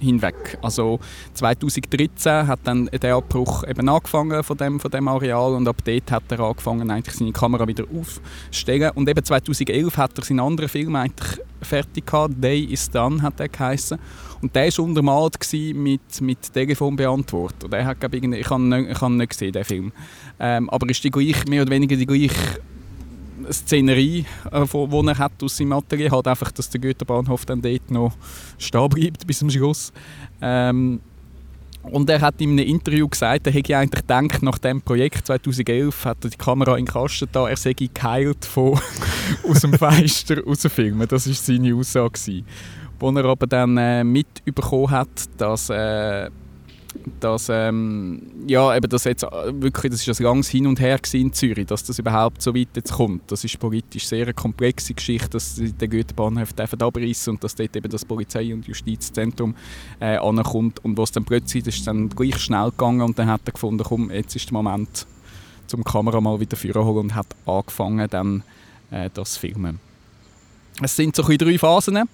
hinweg. Also 2013 hat dann der Abbruch eben angefangen von dem, von dem Areal und ab dort hat er angefangen, eigentlich seine Kamera wieder aufzustellen. Und eben 2011 hat er seinen anderen Film eigentlich fertig gehabt, «Day is Done» hat er geheißen. Und der war untermalt mit, mit Telefonbeantworter. Der hat, ich, ich habe ihn nicht, nicht gesehen, den Film. Ähm, aber ist die gleich, mehr oder weniger die gleiche Szenerie, äh, er hat aus seinem Atelier hat, einfach, dass der Güterbahnhof dann dort noch stehen bleibt bis zum Schluss. Ähm, und er hat in einem Interview gesagt, er hätte eigentlich gedacht, nach dem Projekt 2011 hat er die Kamera in den Kasten da, er sei geheilt von aus dem Fenster rausfilmen. Das war seine Aussage. gewesen. Wo er aber dann äh, mitbekommen hat, dass, äh, dass, ähm, ja, eben das jetzt wirklich, das ist ein langes Hin und Her in Zürich, dass das überhaupt so weit jetzt kommt. Das ist politisch sehr eine komplexe Geschichte, dass sie den dürfen abreißen und dass dort eben das Polizei- und Justizzentrum äh, ankommt und was dann plötzlich, das ist dann gleich schnell gegangen und dann hat er gefunden, komm, jetzt ist der Moment, zum Kamera mal wieder holen und hat angefangen dann äh, das filmen. Es sind so drei Phasen.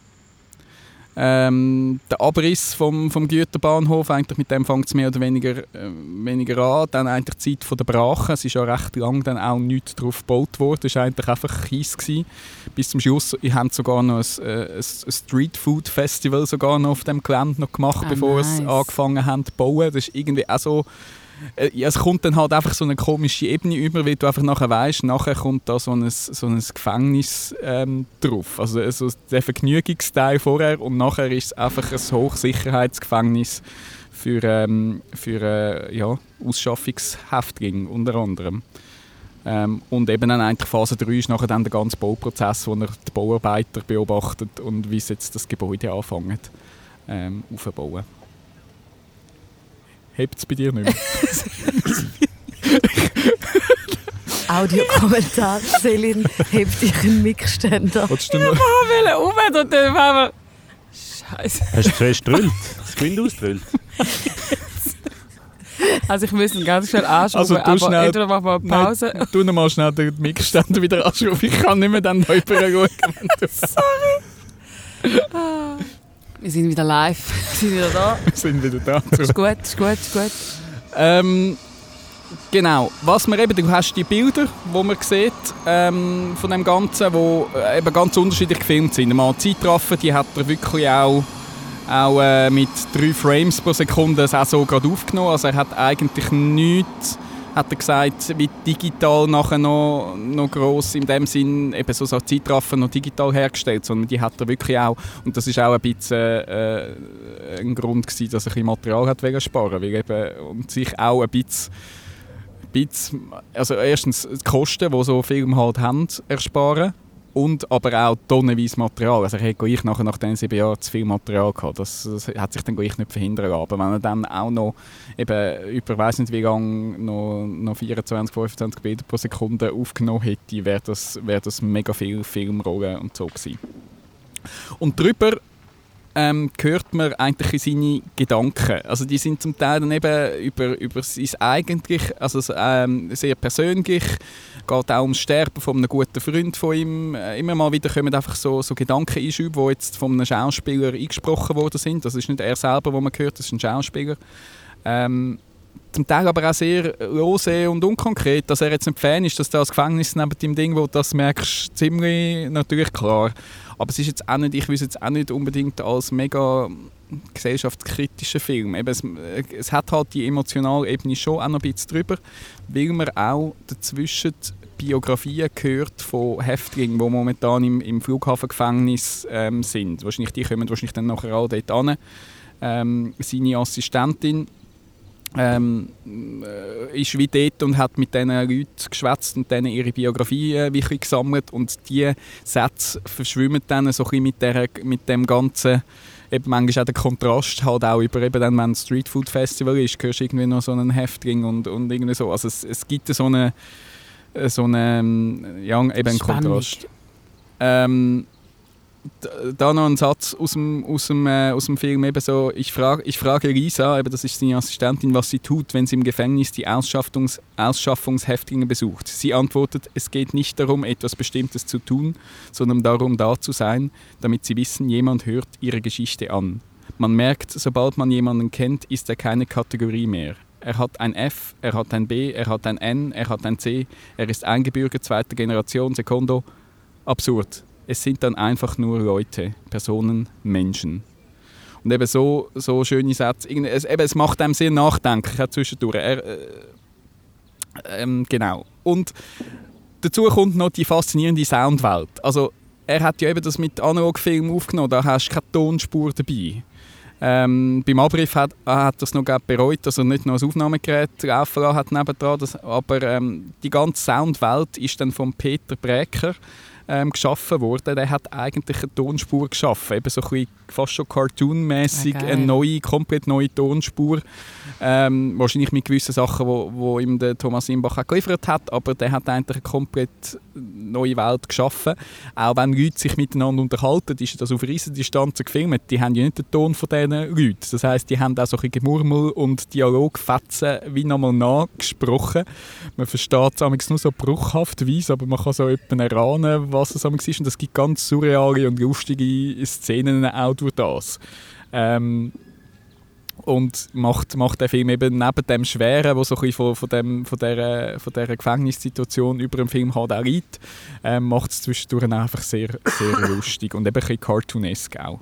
Ähm, der Abriss vom, vom Güterbahnhof, eigentlich mit dem fängt es mehr oder weniger, äh, weniger an. Dann eigentlich die Zeit von der Brache. Es ist ja recht lang dann auch nichts drauf gebaut worden. Es war eigentlich einfach Kies. Gewesen. Bis zum Schluss ihr habt sogar noch ein, äh, ein Street Food Festival sogar noch auf dem Gelände noch gemacht, Ah, bevor nice. es angefangen haben zu bauen. Das ist irgendwie auch so ja, es kommt dann halt einfach so eine komische Ebene über, weil du einfach nachher weißt, nachher kommt da so ein, so ein Gefängnis ähm, drauf. Also, also der Vergnügungsteil vorher und nachher ist es einfach ein Hochsicherheitsgefängnis für, ähm, für äh, ja, Ausschaffungshäftlinge unter anderem. Ähm, und eben dann eigentlich Phase 3 ist nachher dann der ganze Bauprozess, wo er die Bauarbeiter beobachtet und wie sie jetzt das Gebäude anfangen ähm, aufzubauen. Hebt es bei dir nicht mehr? Audiokommentar. Selin hebt dich. Willst du Ich wollte um und dann war Scheiße. Hast du zuerst gedrillt? Das Windows gedrillt? Also ich muss ihn ganz schnell anschauen, Also, du aber schnell- entweder machen wir eine Nein, Pause. Tu noch mal schnell den Mixständer wieder anschrauben. Ich kann nicht mehr dann da überschauen. wenn du- Wir sind wieder live. Wir sind wieder da. Wir sind wieder da. Ist gut, ist gut, ist gut. Ähm, genau, was man eben, du hast die Bilder, die man sieht ähm, von dem Ganzen, wo äh, eben ganz unterschiedlich gefilmt sind. Mal Zeitraffer, die hat er wirklich auch, auch äh, mit drei Frames pro Sekunde das auch so gerade aufgenommen. Also er hat eigentlich nichts, hat er gesagt, wie digital nachher noch, noch gross in dem Sinn, eben so, so Zeitraffer noch digital hergestellt, sondern die hat er wirklich auch, und das ist auch ein bisschen äh, ein Grund gewesen, dass er ein Material hat wegen sparen, weil eben, und sich auch ein bisschen bisschen, also erstens die Kosten, die so Filme halt haben, ersparen und aber auch tonnenweise Material. Also ich ich nachher nach diesen sieben Jahren zu viel Material gehabt. Das, das hat sich dann ich nicht verhindern lassen. Aber wenn er dann auch noch eben über weiß nicht wie lange noch, noch 24, 25 Bilder pro Sekunde aufgenommen hätte, wäre das, wär das mega viel Filmrollen und so gewesen. Und darüber ähm, hört man eigentlich in seine Gedanken. Also die sind zum Teil dann eben über, über sein eigentlich, also ähm, sehr persönlich, geht auch ums Sterben von einem guten Freund von ihm. Äh, immer mal wieder kommen einfach so, so Gedanken einschüben, die jetzt von einem Schauspieler eingesprochen worden sind. Das ist nicht er selber, wo man hört, das ist ein Schauspieler. Ähm, zum Teil aber auch sehr lose und unkonkret, dass er jetzt nicht Fan ist, dass da das Gefängnis neben dem Ding, wo das merkst, ziemlich natürlich klar. Aber es ist jetzt auch nicht, ich will es jetzt auch nicht unbedingt als mega gesellschaftskritischer Film. Eben, es, es hat halt die emotionale Ebene schon auch noch ein bisschen drüber, weil man auch dazwischen Biografien gehört von Häftlingen, die momentan im, im Flughafengefängnis ähm, sind. Wahrscheinlich, die kommen wahrscheinlich dann nachher alle dort an. Ähm, seine Assistentin ähm, äh, ist wie dort und hat mit diesen Leuten geschwätzt und denen ihre Biografie äh, gesammelt und die Sätze verschwimmen dann so ein bisschen mit, der, mit dem ganzen eben manchmal auch der Kontrast halt auch über eben dann, wenn ein Streetfood Festival ist, hörst du irgendwie noch so einen Häftling und, und irgendwie so. Also es, es gibt so eine so eine, ja, eben einen. Kontrast. Ähm, da noch ein Satz aus dem, aus dem, äh, aus dem Film eben so, ich, frag, ich frage Lisa, eben das ist seine Assistentin, was sie tut, wenn sie im Gefängnis die Ausschaffungs, Ausschaffungshäftlinge besucht. Sie antwortet, es geht nicht darum, etwas Bestimmtes zu tun, sondern darum, da zu sein, damit sie wissen, jemand hört ihre Geschichte an. Man merkt, sobald man jemanden kennt, ist er keine Kategorie mehr. Er hat ein F, er hat ein B, er hat ein N, er hat ein C, er ist eingebürgert zweiter Generation, Sekondo. Absurd. Es sind dann einfach nur Leute, Personen, Menschen. Und eben so, so schöne Sätze. Es, eben, es macht einem sehr nachdenklich auch zwischendurch. Er, äh, ähm, genau. Und dazu kommt noch die faszinierende Soundwelt. Also, er hat ja eben das mit Analogfilm aufgenommen, da hast du keine Tonspur dabei. Ähm, beim Abrief hat, hat er es noch bereut, dass er nicht noch ein Aufnahmegerät laufen lassen hat nebendran. Das, aber ähm, die ganze Soundwelt ist dann von Peter Breker ähm, geschaffen worden. Der hat eigentlich eine Tonspur geschaffen, eben so ein bisschen fast schon cartoonmäßig Ah, geil. eine neue, komplett neue Tonspur. Ähm, wahrscheinlich mit gewissen Sachen, wo, wo ihm der Thomas Imbach auch geliefert hat, aber der hat eigentlich eine komplett neue Welt geschaffen. Auch wenn Leute sich miteinander unterhalten, ist das auf riesen Distanzen gefilmt. Die haben ja nicht den Ton von diesen Leuten. Das heisst, die haben auch so ein Gemurmel und Dialogfetzen wie nochmal nachgesprochen. Man versteht es nur so bruchhaftweise, aber man kann so etwa erahnen, was es ist. Und es gibt ganz surreale und lustige Szenen auch durch das. Ähm, und macht, macht der Film eben neben dem Schweren, wo so ein von, von, dem, von, dieser, von dieser Gefängnissituation über dem Film halt auch liegt, ähm, macht es zwischendurch einfach sehr, sehr lustig und eben ein bisschen cartoonesk auch.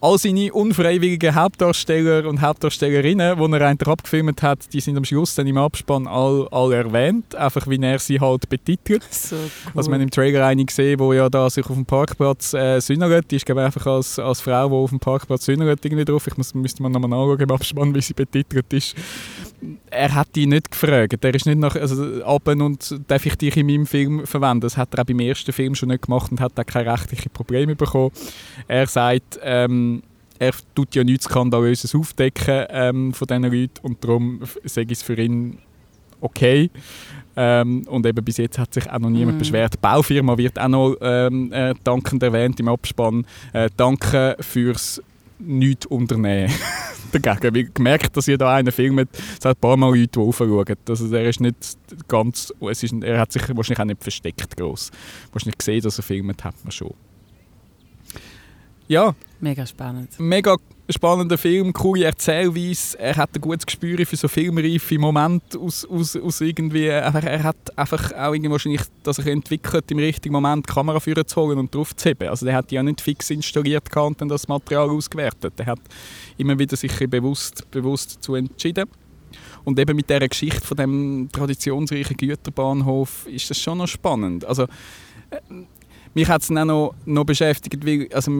All seine unfreiwilligen Hauptdarsteller und Hauptdarstellerinnen, die er eigentlich abgefilmt hat, die sind am Schluss dann im Abspann all, all erwähnt, einfach wie er sie halt betitelt. So cool. Also man im Trailer eine gesehen, wo ja da sich auf dem Parkplatz äh, sühnert. Die ist glaube ich einfach als, als Frau, die auf dem Parkplatz sühnert irgendwie drauf. Ich muss, müsste man nochmal anschauen im Abspann, wie sie betitelt ist. Er hat die nicht gefragt. Er ist nicht nach, also ab und darf ich dich in meinem Film verwenden. Das hat er auch beim ersten Film schon nicht gemacht und hat auch keine rechtlichen Probleme bekommen. Er sagt, ähm, er tut ja nichts Skandalöses aufdecken ähm, von diesen Leuten und darum sage ich es für ihn okay. Ähm, und eben bis jetzt hat sich auch noch niemand Mhm. beschwert. Die Baufirma wird auch noch ähm, äh, dankend erwähnt im Abspann. Äh, danke fürs nichts unternehmen dagegen. Weil gemerkt, dass ihr da einen filmt, es hat ein paar Mal Leute, die raufschauen. Also er ist nicht ganz, es ist, er hat sich wahrscheinlich auch nicht versteckt gross. Wahrscheinlich gesehen, dass er filmt, hat man schon. Ja, Mega spannend. mega spannender Film, coole Erzählweise. Er hat ein gutes Gespür für so filmreife Momente aus, aus, aus irgendwie. Er, er hat einfach auch irgendwie wahrscheinlich, dass er entwickelt, im richtigen Moment die Kamera führen zu holen und drauf zu heben. Also der hat die ja nicht fix installiert und das Material ausgewertet. Der hat immer wieder sich bewusst, bewusst dazu entschieden. Und eben mit dieser Geschichte von dem traditionsreichen Güterbahnhof ist das schon noch spannend. Also, äh, mich hat es dann auch noch, noch beschäftigt, weil also,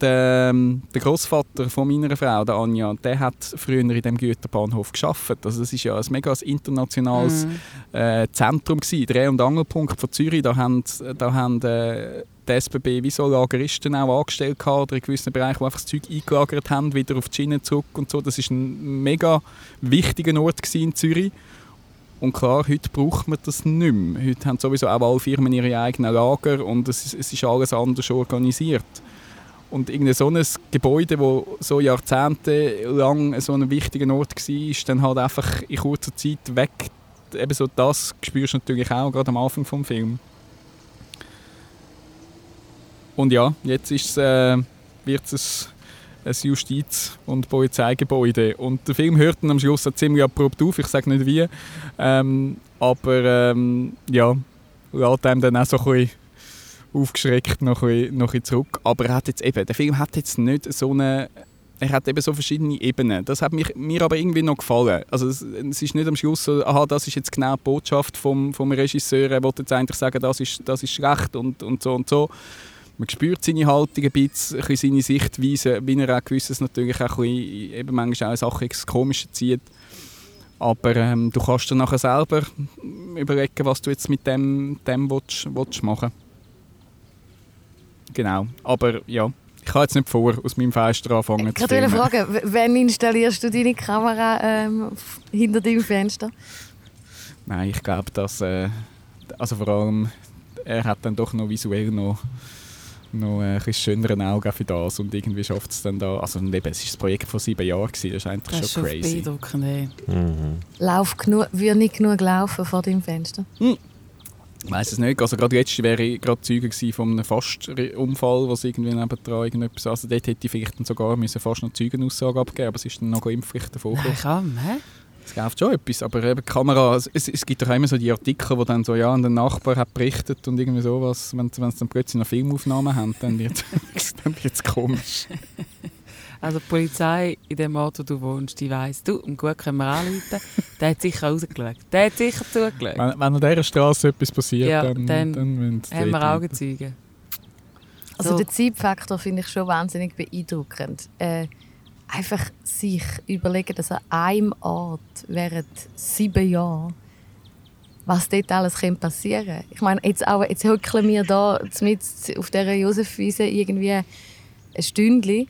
der, ähm, der Großvater von meiner Frau, der Anja, der hat früher in dem Güterbahnhof geschafft. Also das ist ja ein mega internationales Mhm. äh, Zentrum gewesen, Dreh- und Angelpunkt von Zürich. Da haben, da haben äh, die SBB wie so Lageristen auch angestellt gehabt, oder in gewissen Bereichen, die einfach das Zeug eingelagert haben, wieder auf die Schiene zurück und so. Das ist ein mega wichtiger Ort in Zürich. Und klar, heute braucht man das nicht mehr. Heute haben sowieso auch alle Firmen ihre eigenen Lager und es ist, es ist alles anders organisiert. Und irgendein so ein Gebäude, das so jahrzehntelang so ein wichtiger Ort war, ist dann halt einfach in kurzer Zeit weg. Eben so das spürst du natürlich auch, gerade am Anfang des Films. Und ja, jetzt äh, wird es ein Justiz- und Polizeigebäude. Und der Film hört dann am Schluss ziemlich abrupt auf, ich sage nicht wie. Ähm, aber ähm, ja, lässt einem dann auch so ein bisschen aufgeschreckt noch ein, bisschen- noch ein bisschen zurück. Aber er hat jetzt eben, der Film hat jetzt nicht so eine er hat eben so verschiedene Ebenen. Das hat mich, mir aber irgendwie noch gefallen. Also es, es ist nicht am Schluss so, aha, das ist jetzt genau die Botschaft vom, vom Regisseur, er will jetzt eigentlich sagen, das ist, das ist schlecht und, und so und so. Man spürt seine Haltung ein bisschen, ein bisschen seine Sichtweise, wie er auch gewisses natürlich auch ein bisschen, eben manchmal auch Sachen ins Komische zieht. Aber ähm, du kannst dir nachher selber überlegen, was du jetzt mit dem, dem willst, willst machen Genau. Aber ja, ich kann jetzt nicht vor, aus meinem Fenster anfangen zu Ich wollte filmen. fragen, w- wann installierst du deine Kamera ähm, hinter deinem Fenster? Nein, ich glaube, dass äh, also vor allem er hat dann doch noch visuell noch, noch äh, ein bisschen schöneren Auge für das und irgendwie schafft es dann da, also eben, es ist das Projekt von sieben Jahren gewesen, das ist eigentlich Das ist schon crazy. beeindruckend. Ey. Mhm. Lauf genug, würde nicht genug laufen vor deinem Fenster? Ich weiß es nicht, also gerade letztes wäre ich gerade Zeuge gewesen von einem Fastunfall, was irgendwie nebendran irgendetwas, also dort hätte ich vielleicht dann sogar müssen fast noch Zeugenaussage abgeben, aber es ist dann noch Impfpflicht davor Nein, komm, hä? Es gibt schon etwas, aber eben die Kamera, es, es gibt doch immer so die Artikel, wo dann so, ja, und der Nachbar hat berichtet und irgendwie sowas, wenn, wenn sie dann plötzlich noch Filmaufnahmen haben, dann wird dann wird's komisch. Also die Polizei in dem Ort, wo du wohnst, die weiss, du, um gut können wir anrufen. Der hat sicher rausgeschaut. Der hat sicher zugeschaut. Wenn, wenn an dieser Straße etwas passiert, Ja, dann, dann dann, Haben wir dort Augenzeugen. Also So. den Zeitfaktor finde ich schon wahnsinnig beeindruckend. Äh, einfach sich überlegen, dass an einem Ort während sieben Jahren was dort alles passieren kann. Ich meine, jetzt, auch, jetzt hückeln wir da mit auf dieser Josefwiese irgendwie ein Stündchen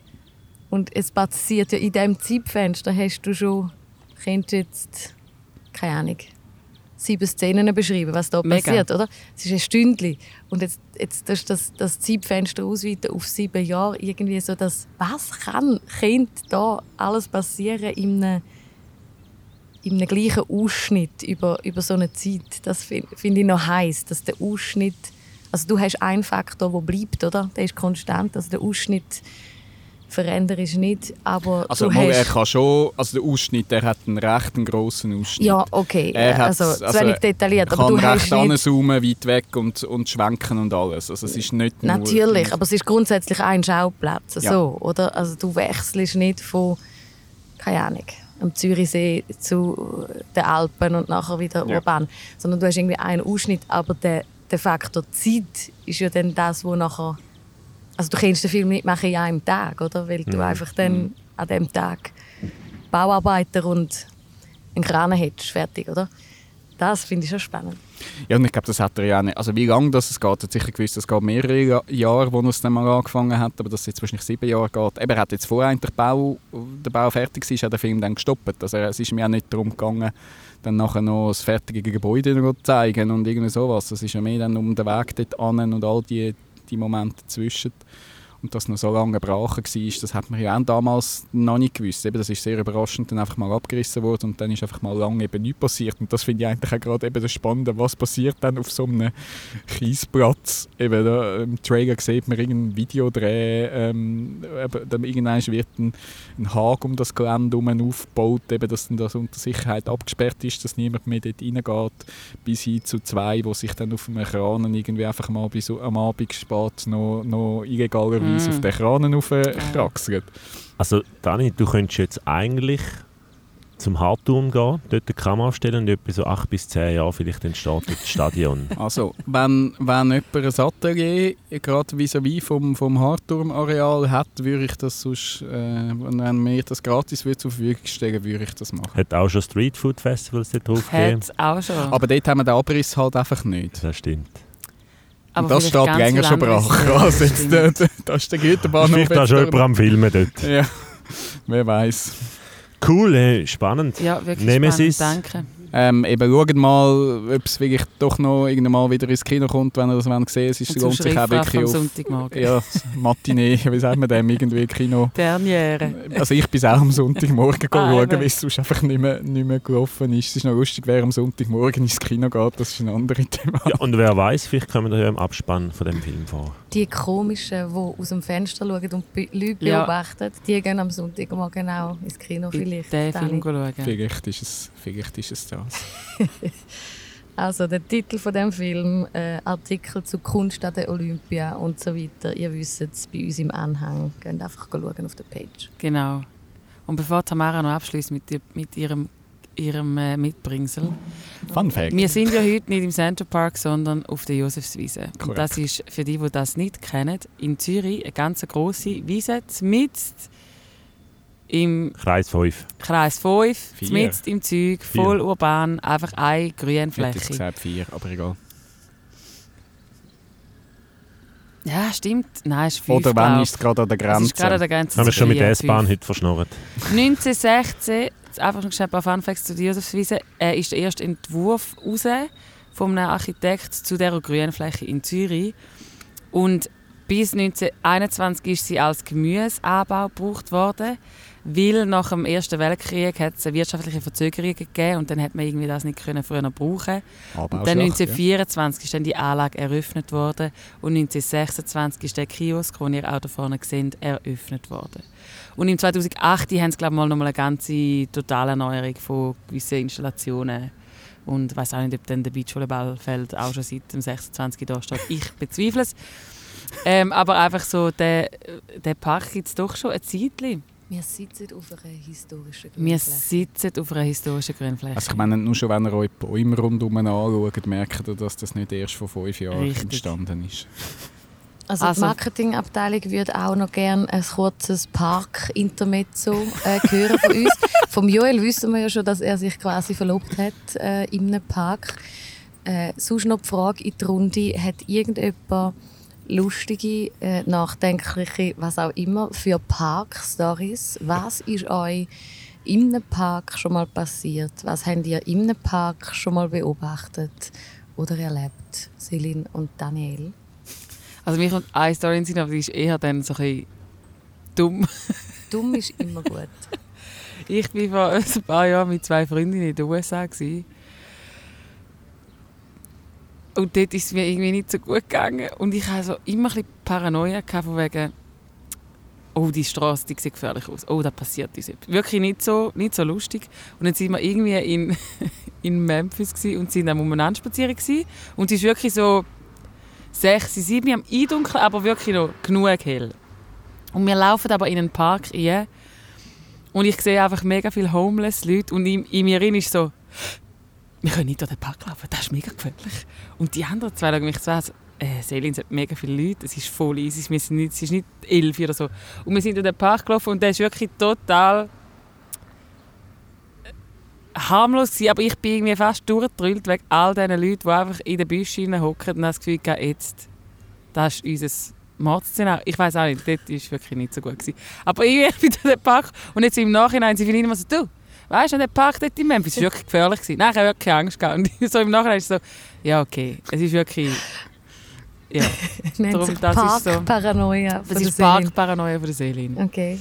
und es passiert ja in diesem Zeitfenster hast du schon, könntest jetzt, keine Ahnung, sieben Szenen beschreiben, was da Mega. passiert, oder? Es ist ein Stündchen und jetzt, jetzt du das, das Zeitfenster ausweiten auf sieben Jahre, irgendwie so, dass, was kann, könnte da alles passieren in einem, in einem gleichen Ausschnitt über, über so eine Zeit. Das finde find ich noch heiß, dass der Ausschnitt, also du hast einen Faktor, der bleibt, oder? Der ist konstant, also der Ausschnitt verändert ist nicht, aber Also du mal, er kann schon, also der Ausschnitt, der hat einen recht grossen Ausschnitt. ja, okay, Er hat- also, zu wenig detailliert, aber du hast recht nicht... anzoomen, weit weg und, und schwenken und alles. Also es ist nicht nur... Natürlich, aber es ist grundsätzlich ein Schauplatz, Ja. so, oder? Also du wechselst nicht von, keine Ahnung, am Zürichsee zu den Alpen und nachher wieder Ja. urban, sondern du hast irgendwie einen Ausschnitt, aber der, der Faktor Zeit ist ja dann das, wo nachher, also du kannst den Film nicht machen in einem Tag, oder? Weil du einfach dann an dem Tag Bauarbeiter und einen Kran hättest, fertig, oder? Das finde ich schon spannend. Ja, und ich glaube, das hat er ja auch nicht. Also wie lange das es geht, hat er sicher gewusst, es geht mehrere Ja- Jahre, wo er es dann mal angefangen hat, aber dass es jetzt wahrscheinlich sieben Jahre geht. Eben, er hat jetzt vorher der Bau, der Bau fertig war, hat der Film dann gestoppt. Also es ist mir auch nicht darum gegangen, dann nachher noch das fertige Gebäude zu zeigen und irgendwie sowas. Es ist ja mehr dann um den Weg dort an und all die, die Momente dazwischen. Und dass noch so lange Brache war, das hat man ja auch damals noch nicht gewusst. Eben, das ist sehr überraschend dann einfach mal abgerissen worden und dann ist einfach mal lange eben nichts passiert. Und das finde ich eigentlich auch gerade eben das Spannende, was passiert dann auf so einem Kiesplatz. Eben, da, Im Trailer sieht man irgendein Videodreh, ähm, irgendwann wird ein, ein Haken um das Gelände herum aufgebaut, eben, dass dann das unter Sicherheit abgesperrt ist, dass niemand mehr dort reingeht, bis hin zu zwei, die sich dann auf einem Kran irgendwie einfach mal bis am Abend spät noch, noch illegalerweise Mm. auf den Kranen raufkraxeln. Also Dani, du könntest jetzt eigentlich zum Hardturm gehen, dort eine Kamera aufstellen und etwa so 8 bis 10 Jahre vielleicht entsteht das Stadion. Also, wenn, wenn jemand ein Atelier gerade vis-à-vis vom, vom Hardturm-Areal hat, würde ich das sonst, äh, wenn mir das gratis würde zur Verfügung stellen würde ich das machen. Hat auch schon Street Food Festivals dort drauf gegeben. Hat auch schon. Aber dort haben wir den Abriss halt einfach nicht. Das stimmt. Und das steht länger schon brach. Also jetzt, der, das ist der Güterbahnhof. Vielleicht da schon da- jemand am Filmen dort. Ja, wer weiß. Cool, hey, spannend. Ja, wirklich Nemesis. spannend, danke. Ähm, eben schaut mal, ob es wirklich doch noch irgendwann mal wieder ins Kino kommt, wenn ihr das wollt sehen Es ist, lohnt sich auch wirklich auf Sonntagmorgen. ja, Matinee, wie sagt man dem, irgendwie Kino. Derniere. Also ich bin auch am Sonntagmorgen Ah, schauen, weil es sonst einfach nicht mehr, nicht mehr gelaufen ist. Es ist noch lustig, wer am Sonntagmorgen ins Kino geht, das ist ein anderes Thema. Ja, und wer weiß, vielleicht kommen wir ja im Abspann von dem Film vor. Die komischen, die aus dem Fenster schauen und Leute Ja. beobachten, die gehen am Sonntagmorgen auch ins Kino vielleicht. Den. Film schauen. Vielleicht ist es, vielleicht ist es das. Also der Titel von dem Film, äh, Artikel zu Kunst an der Olympia und so weiter. Ihr wisst es bei uns im Anhang. Geht einfach schauen auf der Page. Genau. Und bevor Tamara noch abschließt mit, mit ihrem, ihrem äh, Mitbringsel. Fun Fact. Wir sind ja heute nicht im Center Park, sondern auf der Josefswiese. Und Korrekt. das ist, für die, die das nicht kennen, in Zürich eine ganz grosse Wiese, mitten im Kreis 5. Kreis 5, Vier. mitten im Zeug, voll urban, einfach eine Ich hätte Grünfläche. gesagt vier, aber egal. Ja, stimmt. Nein, es ist fünf, Oder wenn glaub. ist es gerade an der Es Grenze. ist gerade an der Grenze Haben wir zu schon mit der S-Bahn heute verschnurrt. 1916, jetzt einfach noch ein paar Funfacts zu der Josefswiese, äh, ist der erste Entwurf raus von einem Architekt zu dieser Grünfläche in Zürich. Und bis 1921 ist sie als Gemüseanbau gebraucht worden, weil nach dem Ersten Weltkrieg hat es eine wirtschaftliche Verzögerung gegeben und dann hat man irgendwie das nicht können früher brauchen. Aber Und dann Schlacht, 1924 ist dann die Anlage eröffnet worden und 1926 ist der Kiosk, den ihr auch da vorne seht, eröffnet worden. Und im 2008 haben sie glaube ich mal noch mal eine ganze Totalerneuerung von gewissen Installationen und ich weiß auch nicht, ob dann der Beachvolleyballfeld auch schon seit dem 26 da steht. Ich bezweifle es. Ähm, aber einfach so, der, der Park gibt es doch schon ein Zeitchen. Wir sitzen auf einer historischen Wir Grünfläche. sitzen auf einer historischen Grünfläche. Also ich meine, nur schon wenn ihr euch die Bäume rundherum anschaut, merkt ihr, dass das nicht erst vor fünf Jahren Richtig. entstanden ist. Also, Also- die Marketingabteilung würde auch noch gerne ein kurzes Park-Intermezzo äh, hören von uns. Vom Joel wissen wir ja schon, dass er sich quasi verlobt hat äh, in einem Park. Äh, sonst noch die Frage in die Runde, hat irgendjemand lustige, äh, nachdenkliche, was auch immer, für Park-Stories? Was ist euch in einem Park schon mal passiert? Was habt ihr in einem Park schon mal beobachtet oder erlebt? Celine und Daniel? Also mir kommt eine Story in Sinn, aber die ist eher dann so ein bisschen dumm. Dumm ist immer gut. Ich war vor ein paar Jahren mit zwei Freundinnen in den USA. Gewesen. Und dort ist es mir irgendwie nicht so gut gegangen. Und ich hatte so immer ein bisschen Paranoia von wegen, oh, die Straße, die sieht gefährlich aus. Oh, da passiert uns etwas. Wirklich nicht so, nicht so lustig. Und dann sind wir irgendwie in, in Memphis und sind am umeinander spazieren. Und es ist wirklich so sechs, sieben am Eindunkeln, aber wirklich noch genug hell. Und wir laufen aber in einen Park rein und ich sehe einfach mega viele homeless Leute und in, in mir ist so, wir können nicht durch den Park laufen, das ist mega gefährlich. Und die anderen zwei schauen mich so an, äh, Selin, es hat mega viele Leute, es ist voll easy, wir sind nicht, es ist nicht elf oder so. Und wir sind durch den Park gelaufen und der ist wirklich total... harmlos gewesen, aber ich bin irgendwie fast durchgedrüllt wegen all diesen Leuten, die einfach in den Büschen hocken und das Gefühl haben, jetzt, das ist unser Mordszenario. Ich weiß auch nicht, dort war wirklich nicht so gut. Gewesen. Aber bin ich in den Park und jetzt im Nachhinein sind viele immer so, du, weißt du, der Park dort in Memphis war wirklich gefährlich. Gewesen. Nein, ich habe wirklich Angst gehabt. Und so im Nachhinein ist es so, ja okay, es ist wirklich... Ja, Nennt Darum, sich das ist so. Parkparanoia. das ist Parkparanoia von der Selin. Okay.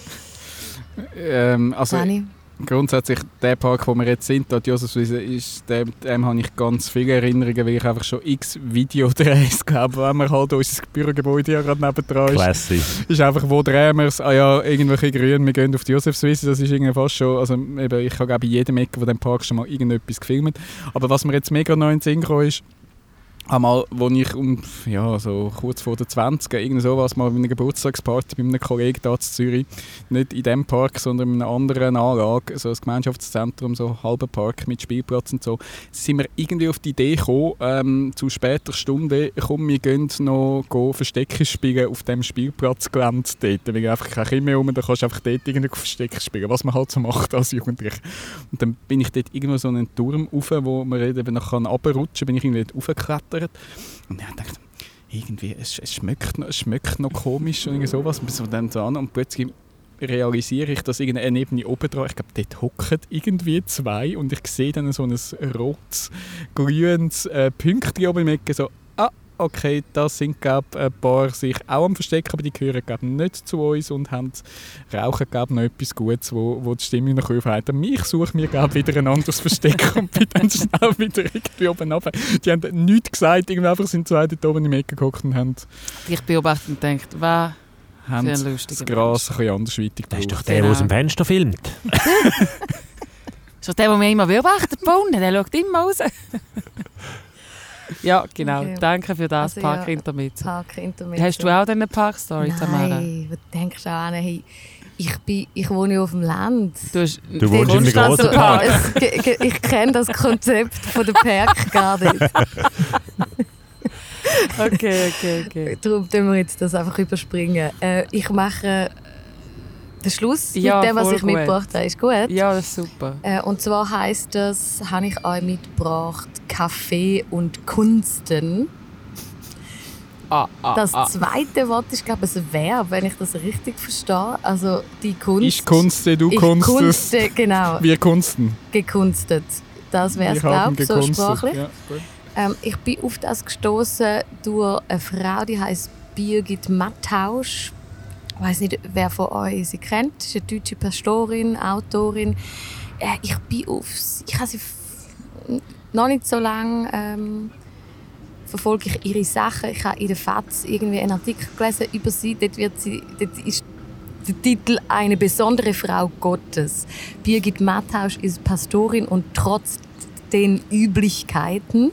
Ähm, also Dani? Grundsätzlich der Park, wo wir jetzt sind, dort Josefswiese, ist dem, dem habe ich ganz viele Erinnerungen, weil ich einfach schon x Videodrehs glaube, wenn man halt unser Bürogebäude ja gerade nebendran ist. Classic. ist einfach, wo drehen wir es? Ah ja, irgendwelche Grün, wir gehen auf die Josefswiese, das ist irgendwie fast schon, also eben, ich habe glaube in jedem Ecke von dem Park schon mal irgendetwas gefilmt. Aber was mir jetzt mega neu in den Sinn gekommen ist, einmal, wo ich um, ja, so kurz vor der 20 irgend sowas mal bei einer Geburtstagsparty bei einem Kollegen da in Zürich, nicht in dem Park, sondern in einer anderen Anlage, so ein Gemeinschaftszentrum, so halber Park mit Spielplatz und so, sind wir irgendwie auf die Idee gekommen, ähm, zu später Stunde, komm, wir gehen noch go Verstecken spielen auf dem Spielplatzgelände dort, weil einfach kein Kind mehr rum, dann kannst du einfach dort irgendwie Verstecken spielen, was man halt so macht als Jugendlicher. Und dann bin ich dort irgendwo so einen Turm rauf, wo man eben noch runterrutschen kann, bin ich irgendwie dort raufgeklettert und ich dachte, irgendwie, es, es, schmeckt noch, es schmeckt noch komisch und sowas. Bis wir dann so an und plötzlich realisiere ich, dass irgendeine Ebene oben dran, ich glaube, dort hocken irgendwie zwei und ich sehe dann so ein rotes, grünes äh, Pünktchen oben im so, okay, das sind, glaube ein paar sich auch am Verstecken, aber die gehören, glaube nicht zu uns und haben, rauchen, glaube noch etwas Gutes, wo, wo die Stimmung noch aufhalten. Ich suche mir, glaube wieder ein anderes Versteck und bin dann schnell wieder irgendwie oben runter. Die haben nichts gesagt, irgendwie einfach sind zwei dort oben im Ecke gehockt und haben, Ich beobachte und denke, was haben Für ein das Gras ein bisschen andersweitig Das ist doch der, der aus dem Fenster filmt. So der, der mich immer beobachtet, Bonne, der schaut immer raus. Ja, genau. Okay. Danke für das Also, ja, Park-Intermezzo. Park Intermezzo. Hast du auch eine Park-Story, Tamara? Nein, was denkst du an? Hey, ich, bin, ich wohne ja auf dem Land. Du, hast, Du wohnst grossen dem Park. Es, ich kenne das Konzept von der Park gar nicht. Okay, okay, okay. Darum tun wir jetzt das einfach überspringen. Äh, ich mache den Schluss Ja, mit dem, was ich gut. mitgebracht habe. Ist gut? Ja, das ist super. Äh, und zwar heißt das, habe ich euch mitgebracht, Kaffee und Kunsten. Ah, ah, Das ah. zweite Wort ist, glaube ich, ein Verb, wenn ich das richtig verstehe. Also die Kunst. Ich kunste, du ich kunstest. kunste, genau, Wir kunsten. gekunstet. Das wäre es, glaube ich, so sprachlich. Ja. Ähm, ich bin auf das gestoßen durch eine Frau, die heißt Birgit Mattausch. Ich weiß nicht, wer von euch sie kennt. Sie ist eine deutsche Pastorin, Autorin. Äh, ich bin auf ich habe sie noch nicht so lange ähm, verfolge ich ihre Sachen. Ich habe in der FAZ irgendwie einen Artikel gelesen über sie. Dort, wird sie, dort ist der Titel «Eine besondere Frau Gottes». Birgit Mattausch ist Pastorin und trotz den Üblichkeiten.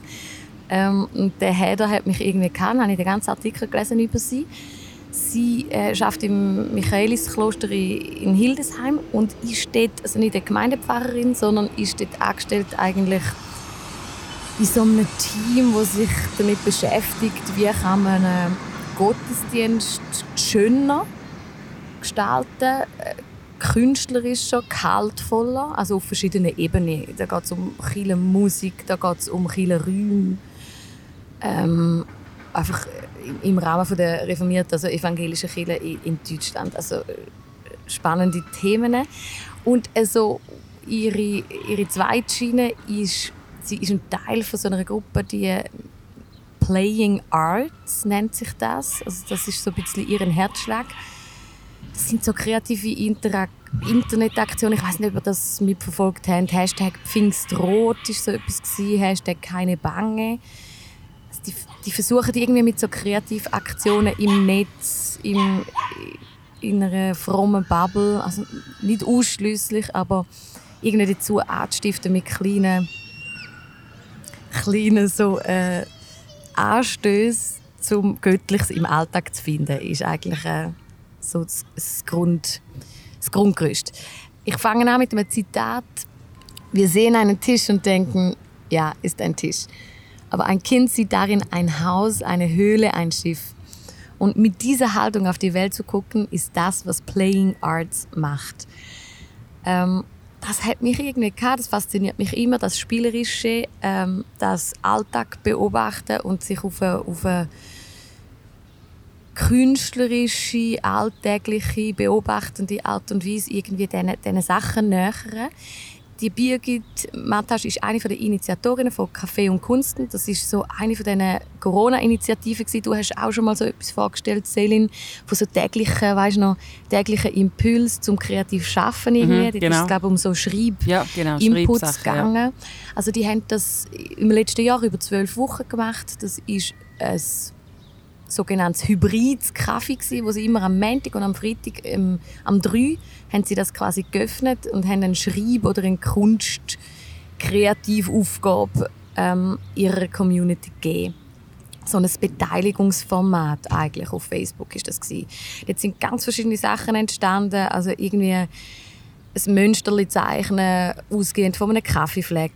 Ähm, und der Header hat mich irgendwie gekannt, habe ich den ganzen Artikel gelesen über sie. Sie äh, schafft im Michaeliskloster in Hildesheim und ist dort, also nicht eine Gemeindepfarrerin, sondern ist dort angestellt eigentlich in so einem Team, das sich damit beschäftigt, wie kann man einen Gottesdienst schöner gestalten, äh, künstlerischer, gehaltvoller, also auf verschiedenen Ebenen. Da geht es um Musik, da geht es um Räume. Ähm, einfach im- Rahmen der reformierten, also evangelischen Kirche in Deutschland. Also äh, spannende Themen. Und also ihre, ihre zweite Schiene ist, sie ist ein Teil von so einer Gruppe, die Playing Arts nennt sich das. Also das ist so ein bisschen ihren Herzschlag. Das sind so kreative Interak Internetaktionen. Ich weiß nicht, ob ihr das mitverfolgt habt. Hashtag Pfingstrot war so etwas. Hashtag keine Bange. Also die, die versuchen irgendwie mit so Kreativaktionen im Netz, im, in einer frommen Bubble, also nicht ausschließlich, aber irgendwie dazu anzustiften mit kleinen, kleinen so äh, Anstößen, um Göttliches im Alltag zu finden, ist eigentlich äh, so das, das, Grund, das Grundgerüst. Ich fange an mit einem Zitat. Wir sehen einen Tisch und denken, ja, ist ein Tisch. Aber ein Kind sieht darin ein Haus, eine Höhle, ein Schiff. Und mit dieser Haltung auf die Welt zu gucken, ist das, was Playing Arts macht. Ähm, das hat mich irgendwie gehabt, das fasziniert mich immer, das Spielerische, ähm, das Alltag beobachten und sich auf eine, auf eine künstlerische, alltägliche, beobachtende Art und Weise irgendwie diesen, diesen Sachen nähern. Die Birgit Matasch ist eine der Initiatorinnen von Café und Kunsten. Das ist so eine von diesen Corona-Initiativen. gewesen. Du hast auch schon mal so etwas vorgestellt, Selin, von so täglichen, weißt du noch, täglichen Impuls zum kreativ Schaffen irgendwie. Mhm, Dort genau. ist es, glaube um so Schreib Ja, genau. Inputs Schreibsachen, ja. gegangen. Also die haben das im letzten Jahr über zwölf Wochen gemacht. Das ist ein sogenanntes hybrides Kaffee gsi, wo sie immer am Montag und am Freitag ähm, am 3 haben sie das quasi geöffnet und haben einen Schreib oder eine Kunst Kreativaufgabe ähm, ihrer Community gegeben. So ein Beteiligungsformat eigentlich auf Facebook ist das gsi. Jetzt sind ganz verschiedene Sachen entstanden, also irgendwie ein Münsterli zeichnen, ausgehend von einem Kaffeefleck,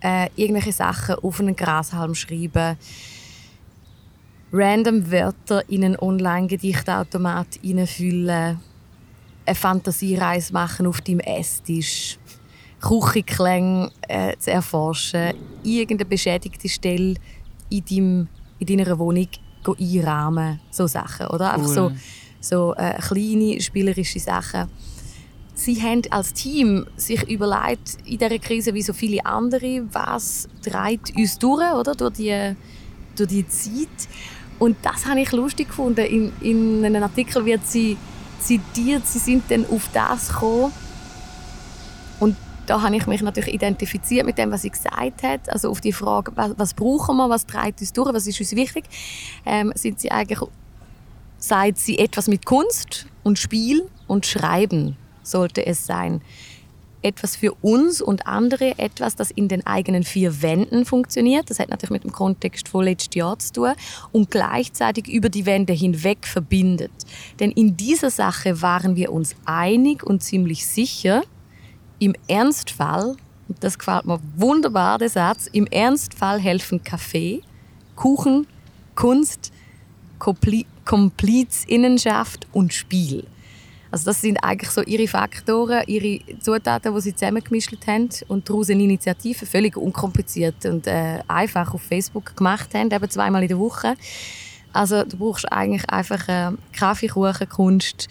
äh, irgendwelche Sachen auf einen Grashalm schreiben, random Wörter in einen Online-Gedichtautomat hineinfüllen, eine Fantasiereise machen auf deinem Esstisch, Küchenklänge äh, zu erforschen, irgendeine beschädigte Stelle in, deinem, in deiner Wohnung einrahmen, so Sachen, oder? Einfach so, Cool. so äh, kleine spielerische Sachen. Sie haben als Team sich überlegt, in dieser Krise wie so viele andere, was treibt uns durch, oder? Durch die, durch die Zeit. Und das habe ich lustig gefunden. In, in einem Artikel wird sie zitiert, sie sind dann auf das gekommen. Und da habe ich mich natürlich identifiziert mit dem, was sie gesagt hat. Also auf die Frage, was, was brauchen wir, was treibt uns durch, was ist uns wichtig, ähm, sind sie eigentlich, sagt sie etwas mit Kunst und Spiel und Schreiben sollte es sein. Etwas für uns und andere, etwas, das in den eigenen vier Wänden funktioniert. Das hat natürlich mit dem Kontext von letztes Jahr zu tun und gleichzeitig über die Wände hinweg verbindet. Denn in dieser Sache waren wir uns einig und ziemlich sicher, im Ernstfall, und das gefällt mir wunderbar, der Satz, im Ernstfall helfen Kaffee, Kuchen, Kunst, Kompli Komplizinnenschaft und Spiel. Also das sind eigentlich so ihre Faktoren, ihre Zutaten, die sie zusammengemischt haben und daraus eine Initiative völlig unkompliziert und äh, einfach auf Facebook gemacht haben, eben zweimal in der Woche. Also du brauchst eigentlich einfach äh, Kaffee, Kuchen, Kunst,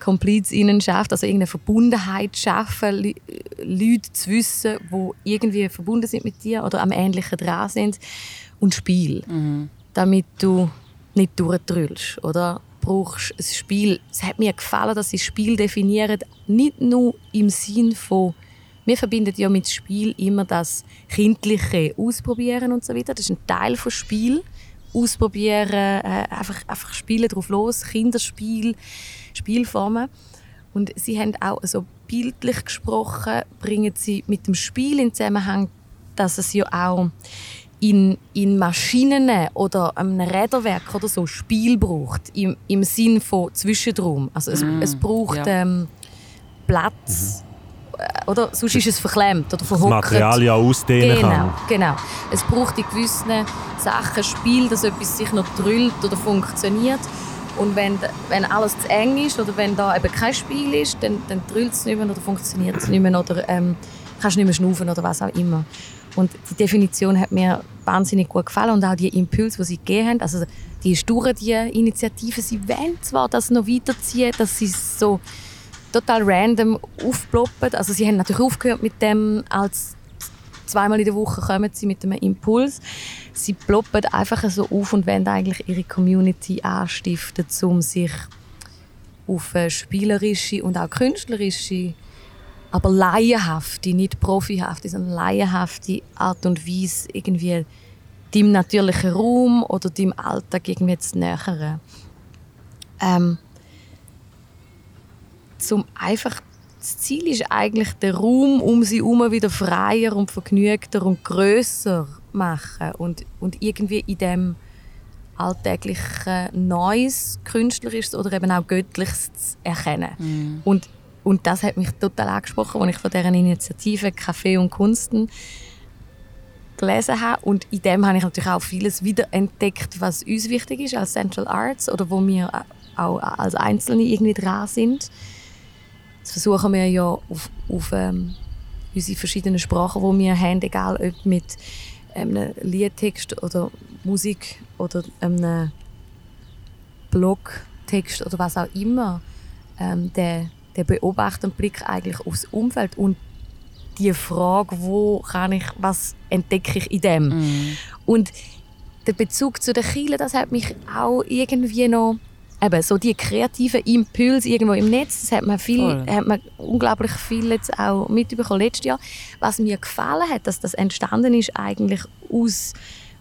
Komplizinnenschaft, also irgendeine Verbundenheit schaffen, Leute zu wissen, die irgendwie verbunden sind mit dir oder am Ähnlichen dran sind und Spiel, damit du nicht durchdrüllst, oder? Brauchst ein Spiel. Es hat mir gefallen, dass sie Spiel definieren, nicht nur im Sinn von wir verbinden ja mit Spiel immer das kindliche Ausprobieren und so weiter. Das ist ein Teil von Spiel. Ausprobieren, äh, einfach, einfach spielen drauf los, Kinderspiel, Spielformen. Und sie haben auch so bildlich gesprochen, bringen sie mit dem Spiel in Zusammenhang, dass es ja auch in, in Maschinen oder einem Räderwerk oder so Spiel braucht, im, im Sinn von Zwischenraum. Also es, es braucht ja. ähm, Platz, äh, oder? Sonst ist es verklemmt oder Das verhockert. Material ja ausdehnen Genau, kann. genau. Es braucht in gewissen Sachen Spiel, dass etwas sich noch drüllt oder funktioniert. Und wenn, wenn alles zu eng ist oder wenn da eben kein Spiel ist, dann, dann drüllt es nicht mehr oder funktioniert es nicht mehr oder ähm, kannst nicht mehr schnaufen oder was auch immer. Und die Definition hat mir wahnsinnig gut gefallen und auch die Impulse, die sie gegeben haben. Also die ist durch die Initiative. Sie wollen zwar das noch weiterziehen, dass sie so total random aufploppen. Also sie haben natürlich aufgehört mit dem, als zweimal in der Woche kommen sie mit einem Impuls. Sie ploppen einfach so auf und wollen eigentlich ihre Community anstiften, um sich auf eine spielerische und auch künstlerische, aber laienhafte, nicht profihafte, sondern laienhafte Art und Weise irgendwie dem natürlichen Raum oder dem Alltag irgendwie zu nähern. Ähm, zum einfach das Ziel ist eigentlich der Raum um sie herum wieder freier und vergnügter und größer machen und, und irgendwie in dem alltäglichen Neues, Künstlerisches oder eben auch Göttliches zu erkennen. Und, und das hat mich total angesprochen, als ich von dieser Initiative Café und Kunsten gelesen habe. Und in dem habe ich natürlich auch vieles wiederentdeckt, was uns wichtig ist als Central Arts oder wo wir auch als Einzelne irgendwie dran sind. Das versuchen wir ja auf, auf ähm, unsere verschiedenen Sprachen, die wir haben, egal ob mit einem Liedtext oder Musik oder einem Blogtext oder was auch immer, ähm, der, der beobachtende Blick eigentlich aufs Umfeld und die Frage, wo kann ich, was entdecke ich in dem? Mhm. Und der Bezug zu den Kielen, das hat mich auch irgendwie noch eben so die kreativen Impulse irgendwo im Netz, das hat man viel, Voll. hat man unglaublich viel jetzt auch mitbekommen letztes Jahr. Was mir gefallen hat, dass das entstanden ist eigentlich aus,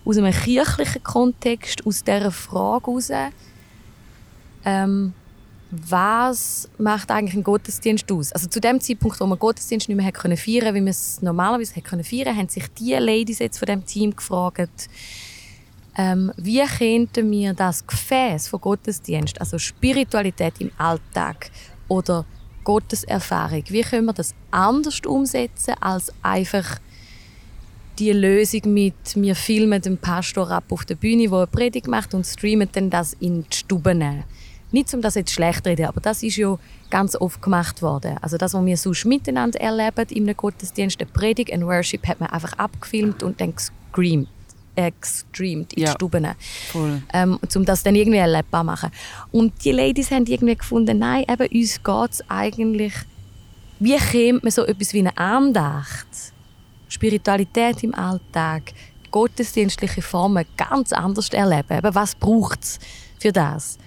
aus einem kirchlichen Kontext, aus dieser Frage heraus, ähm, was macht eigentlich ein Gottesdienst aus? Also zu dem Zeitpunkt, wo man Gottesdienst nicht mehr können feiern, wie man es normalerweise können feiern, haben sich die Ladies jetzt von dem Team gefragt, ähm, wie könnten wir das Gefäß von Gottesdienst, also Spiritualität im Alltag oder Gotteserfahrung, wie können wir das anders umsetzen als einfach die Lösung mit wir filmen den Pastor ab auf der Bühne, wo eine Predigt macht und streamen dann das in die Stube nehmen. Nicht um das jetzt schlecht zu reden, aber das ist ja ganz oft gemacht worden. Also das, was wir sonst miteinander erleben in einem Gottesdienst, eine Predigt, ein Worship, hat man einfach abgefilmt und dann gescreamt, äh, gestreamt in Ja. die Stuben Voll. ähm, um das dann irgendwie erlebbar zu machen. Und die Ladies haben irgendwie gefunden, nein, eben, uns geht es eigentlich, wie kommt man so etwas wie eine Andacht, Spiritualität im Alltag, gottesdienstliche Formen ganz anders erleben. Eben, was braucht es für das?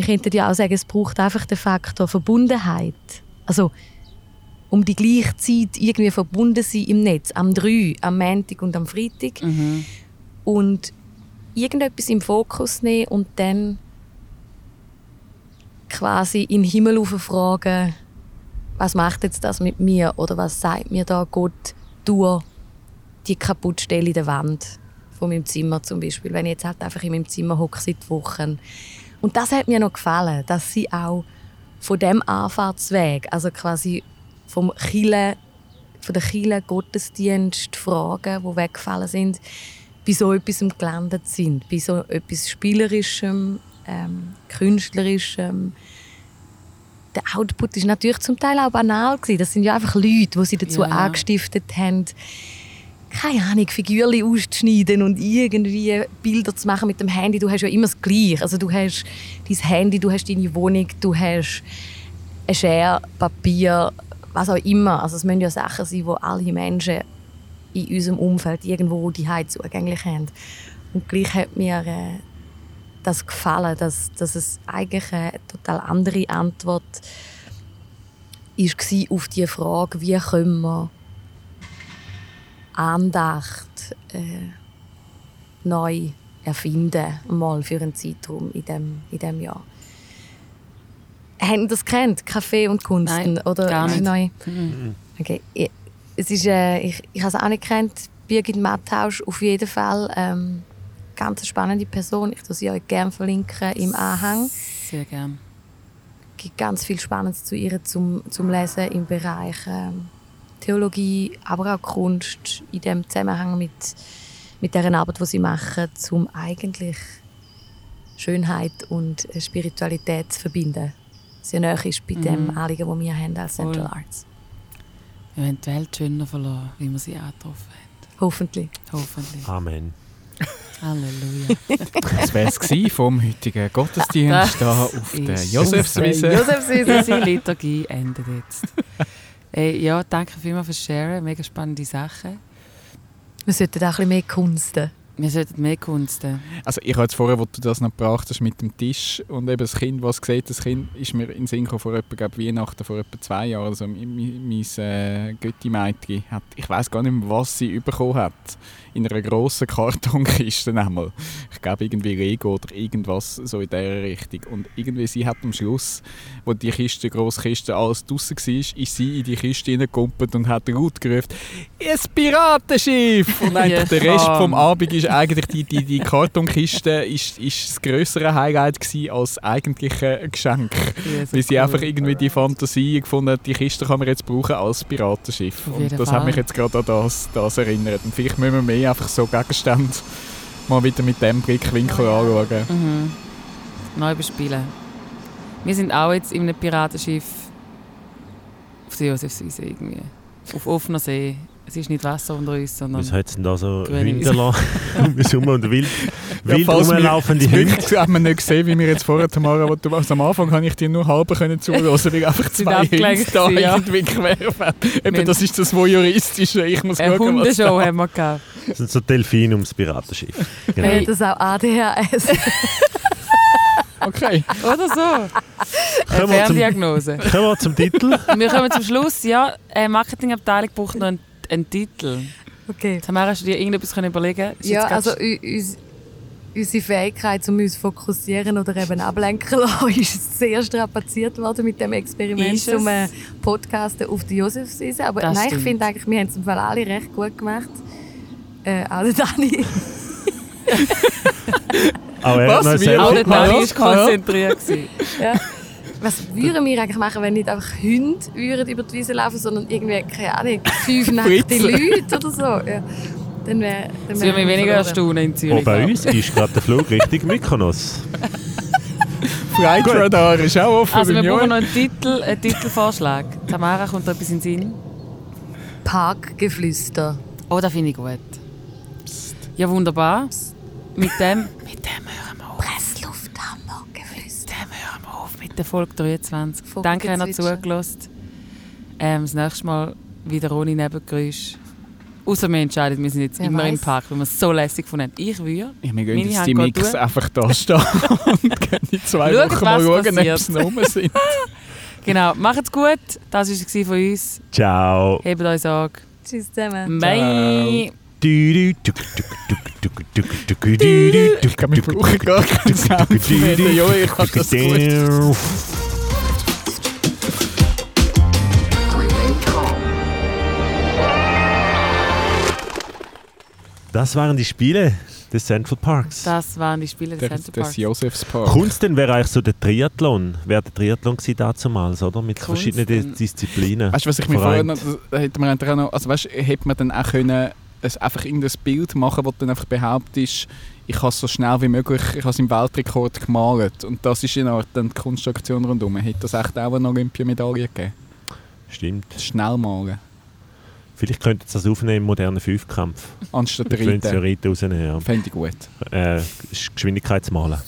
Wir könnten ja auch sagen, es braucht einfach den Faktor Verbundenheit. Also, um die gleiche Zeit irgendwie verbunden sein im Netz, am 3, am Montag und am Freitag Mhm. und irgendetwas im Fokus nehmen und dann quasi in den Himmel fragen, was macht jetzt das mit mir oder was sagt mir da Gott durch die Kaputtstelle in der Wand von meinem Zimmer zum Beispiel, wenn ich jetzt halt einfach in meinem Zimmer hocke seit Wochen. Und das hat mir noch gefallen, dass sie auch von dem Anfahrtsweg, also quasi vom Chile, von der Chile Gottesdienst Fragen, die weggefallen sind, bei so etwas gelandet sind, bei so etwas Spielerischem, ähm, Künstlerischem. Der Output ist natürlich zum Teil auch banal gewesen. Das sind ja einfach Leute, die sie dazu ja. angestiftet haben, keine Ahnung, Figürchen auszuschneiden und irgendwie Bilder zu machen mit dem Handy. Du hast ja immer das Gleiche. Also du hast dein Handy, du hast deine Wohnung, du hast ein Schere, Papier, was auch immer. Also es müssen ja Sachen sein, die alle Menschen in unserem Umfeld irgendwo die zugänglich haben. Und gleich hat mir äh, das gefallen, dass, dass es eigentlich eine total andere Antwort war auf die Frage, wie können wir Andacht äh, neu erfinden, mal für einen Zeitraum in dem, in dem Jahr. Haben Sie das kennt, Kaffee und Kunst? Nein, oder gar nicht. Neu? Mhm. Okay. Ich, es ist, äh, ich, ich habe es auch nicht gekannt. Birgit Mattausch auf jeden Fall. Ähm, ganz eine spannende Person. Ich tue sie euch gerne verlinken im Anhang. Sehr gern. Es gibt ganz viel Spannendes zu ihr zum, zum Lesen im Bereich ähm, Theologie, aber auch Kunst in dem Zusammenhang mit, mit der Arbeit, die sie machen, um eigentlich Schönheit und äh, Spiritualität zu verbinden. Sehr nahe ist bei dem Mhm. Anliegen, das wir haben als Central Voll. Arts. Wir haben die Welt schöner verloren, wie wir sie angetroffen haben. Hoffentlich. Hoffentlich. Amen. Halleluja. Das wäre es vom heutigen Gottesdienst hier auf der Josefswiese. Josefswiese, unsere Liturgie endet jetzt. Ey, ja, danke vielmals fürs Sharen. Mega spannende Sachen. Wir sollten auch ein bisschen mehr kunsten. Wir sollten mehr kunsten. Also ich habe jetzt vorher, wo du das noch gebracht hast mit dem Tisch und eben das Kind, was sieht, das Kind ist mir in den Sinn gekommen vor etwa, glaub, Weihnachten vor etwa zwei Jahren. Also mein, mein, mein äh, Götti-Mädchen hat, ich weiß gar nicht mehr, was sie bekommen hat, in einer grossen Kartonkiste einmal. Ich glaube irgendwie Lego oder irgendwas so in dieser Richtung. Und irgendwie sie hat am Schluss, wo die Kiste, die grosse Kiste, alles draussen war, ist sie in die Kiste hineingekumpelt und hat laut gerufen, «Ein Piratenschiff!» Und eigentlich der Rest komm. vom Abend ist eigentlich die, die, die Kartonkiste ist, ist das größere Highlight gewesen als eigentliche Geschenk. So Weil sie cool. einfach irgendwie die Fantasie gefunden hat, die Kiste kann man jetzt brauchen als Piratenschiff. Und das hat Fall. mich jetzt gerade an das, das erinnert. Und vielleicht müssen wir mehr einfach so Gegenstände mal wieder mit dem Blickwinkel anschauen. Mhm. Neu bespielen. Wir sind auch jetzt in einem Piratenschiff auf der Josefswiese irgendwie. auf offener See. Es ist nicht Wasser unter uns, sondern Was hat es denn da so lassen? Wir sind und wild, Ja, wild wir rumlaufende Hunde. haben wir nicht gesehen, wie wir jetzt vorher, Tamara, wo du also am Anfang habe ich dir nur halb können zuhören, weil einfach zwei Hunde da ja. irgendwie querfahren. Eben, Wir- das ist das Voyeuristische. Ich muss eine schauen, was Hundeshow da... haben wir gehabt. Das sind so Delfine ums Piratenschiff. Genau. Hey. Das auch ADHS. Okay. Oder so. Eine Kommen wir zum- Ferndiagnose. Kommen wir zum Titel. Wir kommen zum Schluss. Ja, die Marketingabteilung braucht noch einen, einen Titel. Okay. Tamara, hast du dir irgendetwas können überlegen Ist Ja, also unsere Fähigkeit, um uns zu fokussieren oder eben ablenken zu lassen, ist sehr strapaziert worden mit dem Experiment, Ist es? um äh, Podcasten auf die Josefsinsel. Aber Das nein, stimmt. ich finde eigentlich, wir haben es im Fall alle recht gut gemacht. Äh, auch der Dani. Auch er Was? hat noch Auch der Dani war konzentriert. ja. Was würden wir eigentlich machen, wenn nicht einfach Hunde würden über die Wiese laufen, sondern irgendwie, keine Ahnung, fünf nackte. Leute oder so? Ja. Dann wäre wär würde mich weniger erstaunen in Zürich. Oh, bei uns ist gerade der Flug Richtung Mykonos. Flight Radar ist auch offen Also wir brauchen noch einen Titel, einen Titelvorschlag. Tamara, kommt da etwas in den Sinn? Parkgeflüster. Oh, das finde ich gut. Ja, wunderbar. Mit dem, mit dem der Folge 23. Vogelgezwitscher. Danke, habt ihr zugelassen. Ähm, das nächste Mal wieder ohne Nebengeräusch. Außer wir entscheiden, wir sind jetzt Wer immer im weiss. Park, weil wir es so lässig gefunden haben. Ich würde. Ja, wir gehen jetzt die Mix einfach da stehen und gehen in zwei Schaut, Wochen mal schauen, ob sie noch rum sind. Genau, macht's gut. Das war es von uns. Ciao. Hebt euch Sorge. Tschüss zusammen. Bye. Ich glaube, wir brauchen gar mehr. Der Joel kann das gut. Das waren die Spiele des Central Parks. Das waren die Spiele des Der, Center des Parks. Josefspark. Kunst denn wäre eigentlich so der Triathlon. Wäre der Triathlon gewesen damals, oder? Mit Kunst verschiedenen Disziplinen. Weißt du, was ich mir vorher noch, hätte man dann auch noch, also weißt, hätte man dann auch können, es einfach irgendein Bild machen, du dann einfach behauptest, ich habe es so schnell wie möglich, ich habe es im Weltrekord gemalt und das ist in Art dann die Kunstaktion rundherum. Hätte das echt auch eine Olympiamedaille gegeben? Stimmt. Schnell malen, Vielleicht könnten sie das aufnehmen im modernen Fünfkampf. anstatt Dann können sie reiten. Reiten rausnehmen. Fände ich gut. Ja. Äh, Geschwindigkeitsmalen.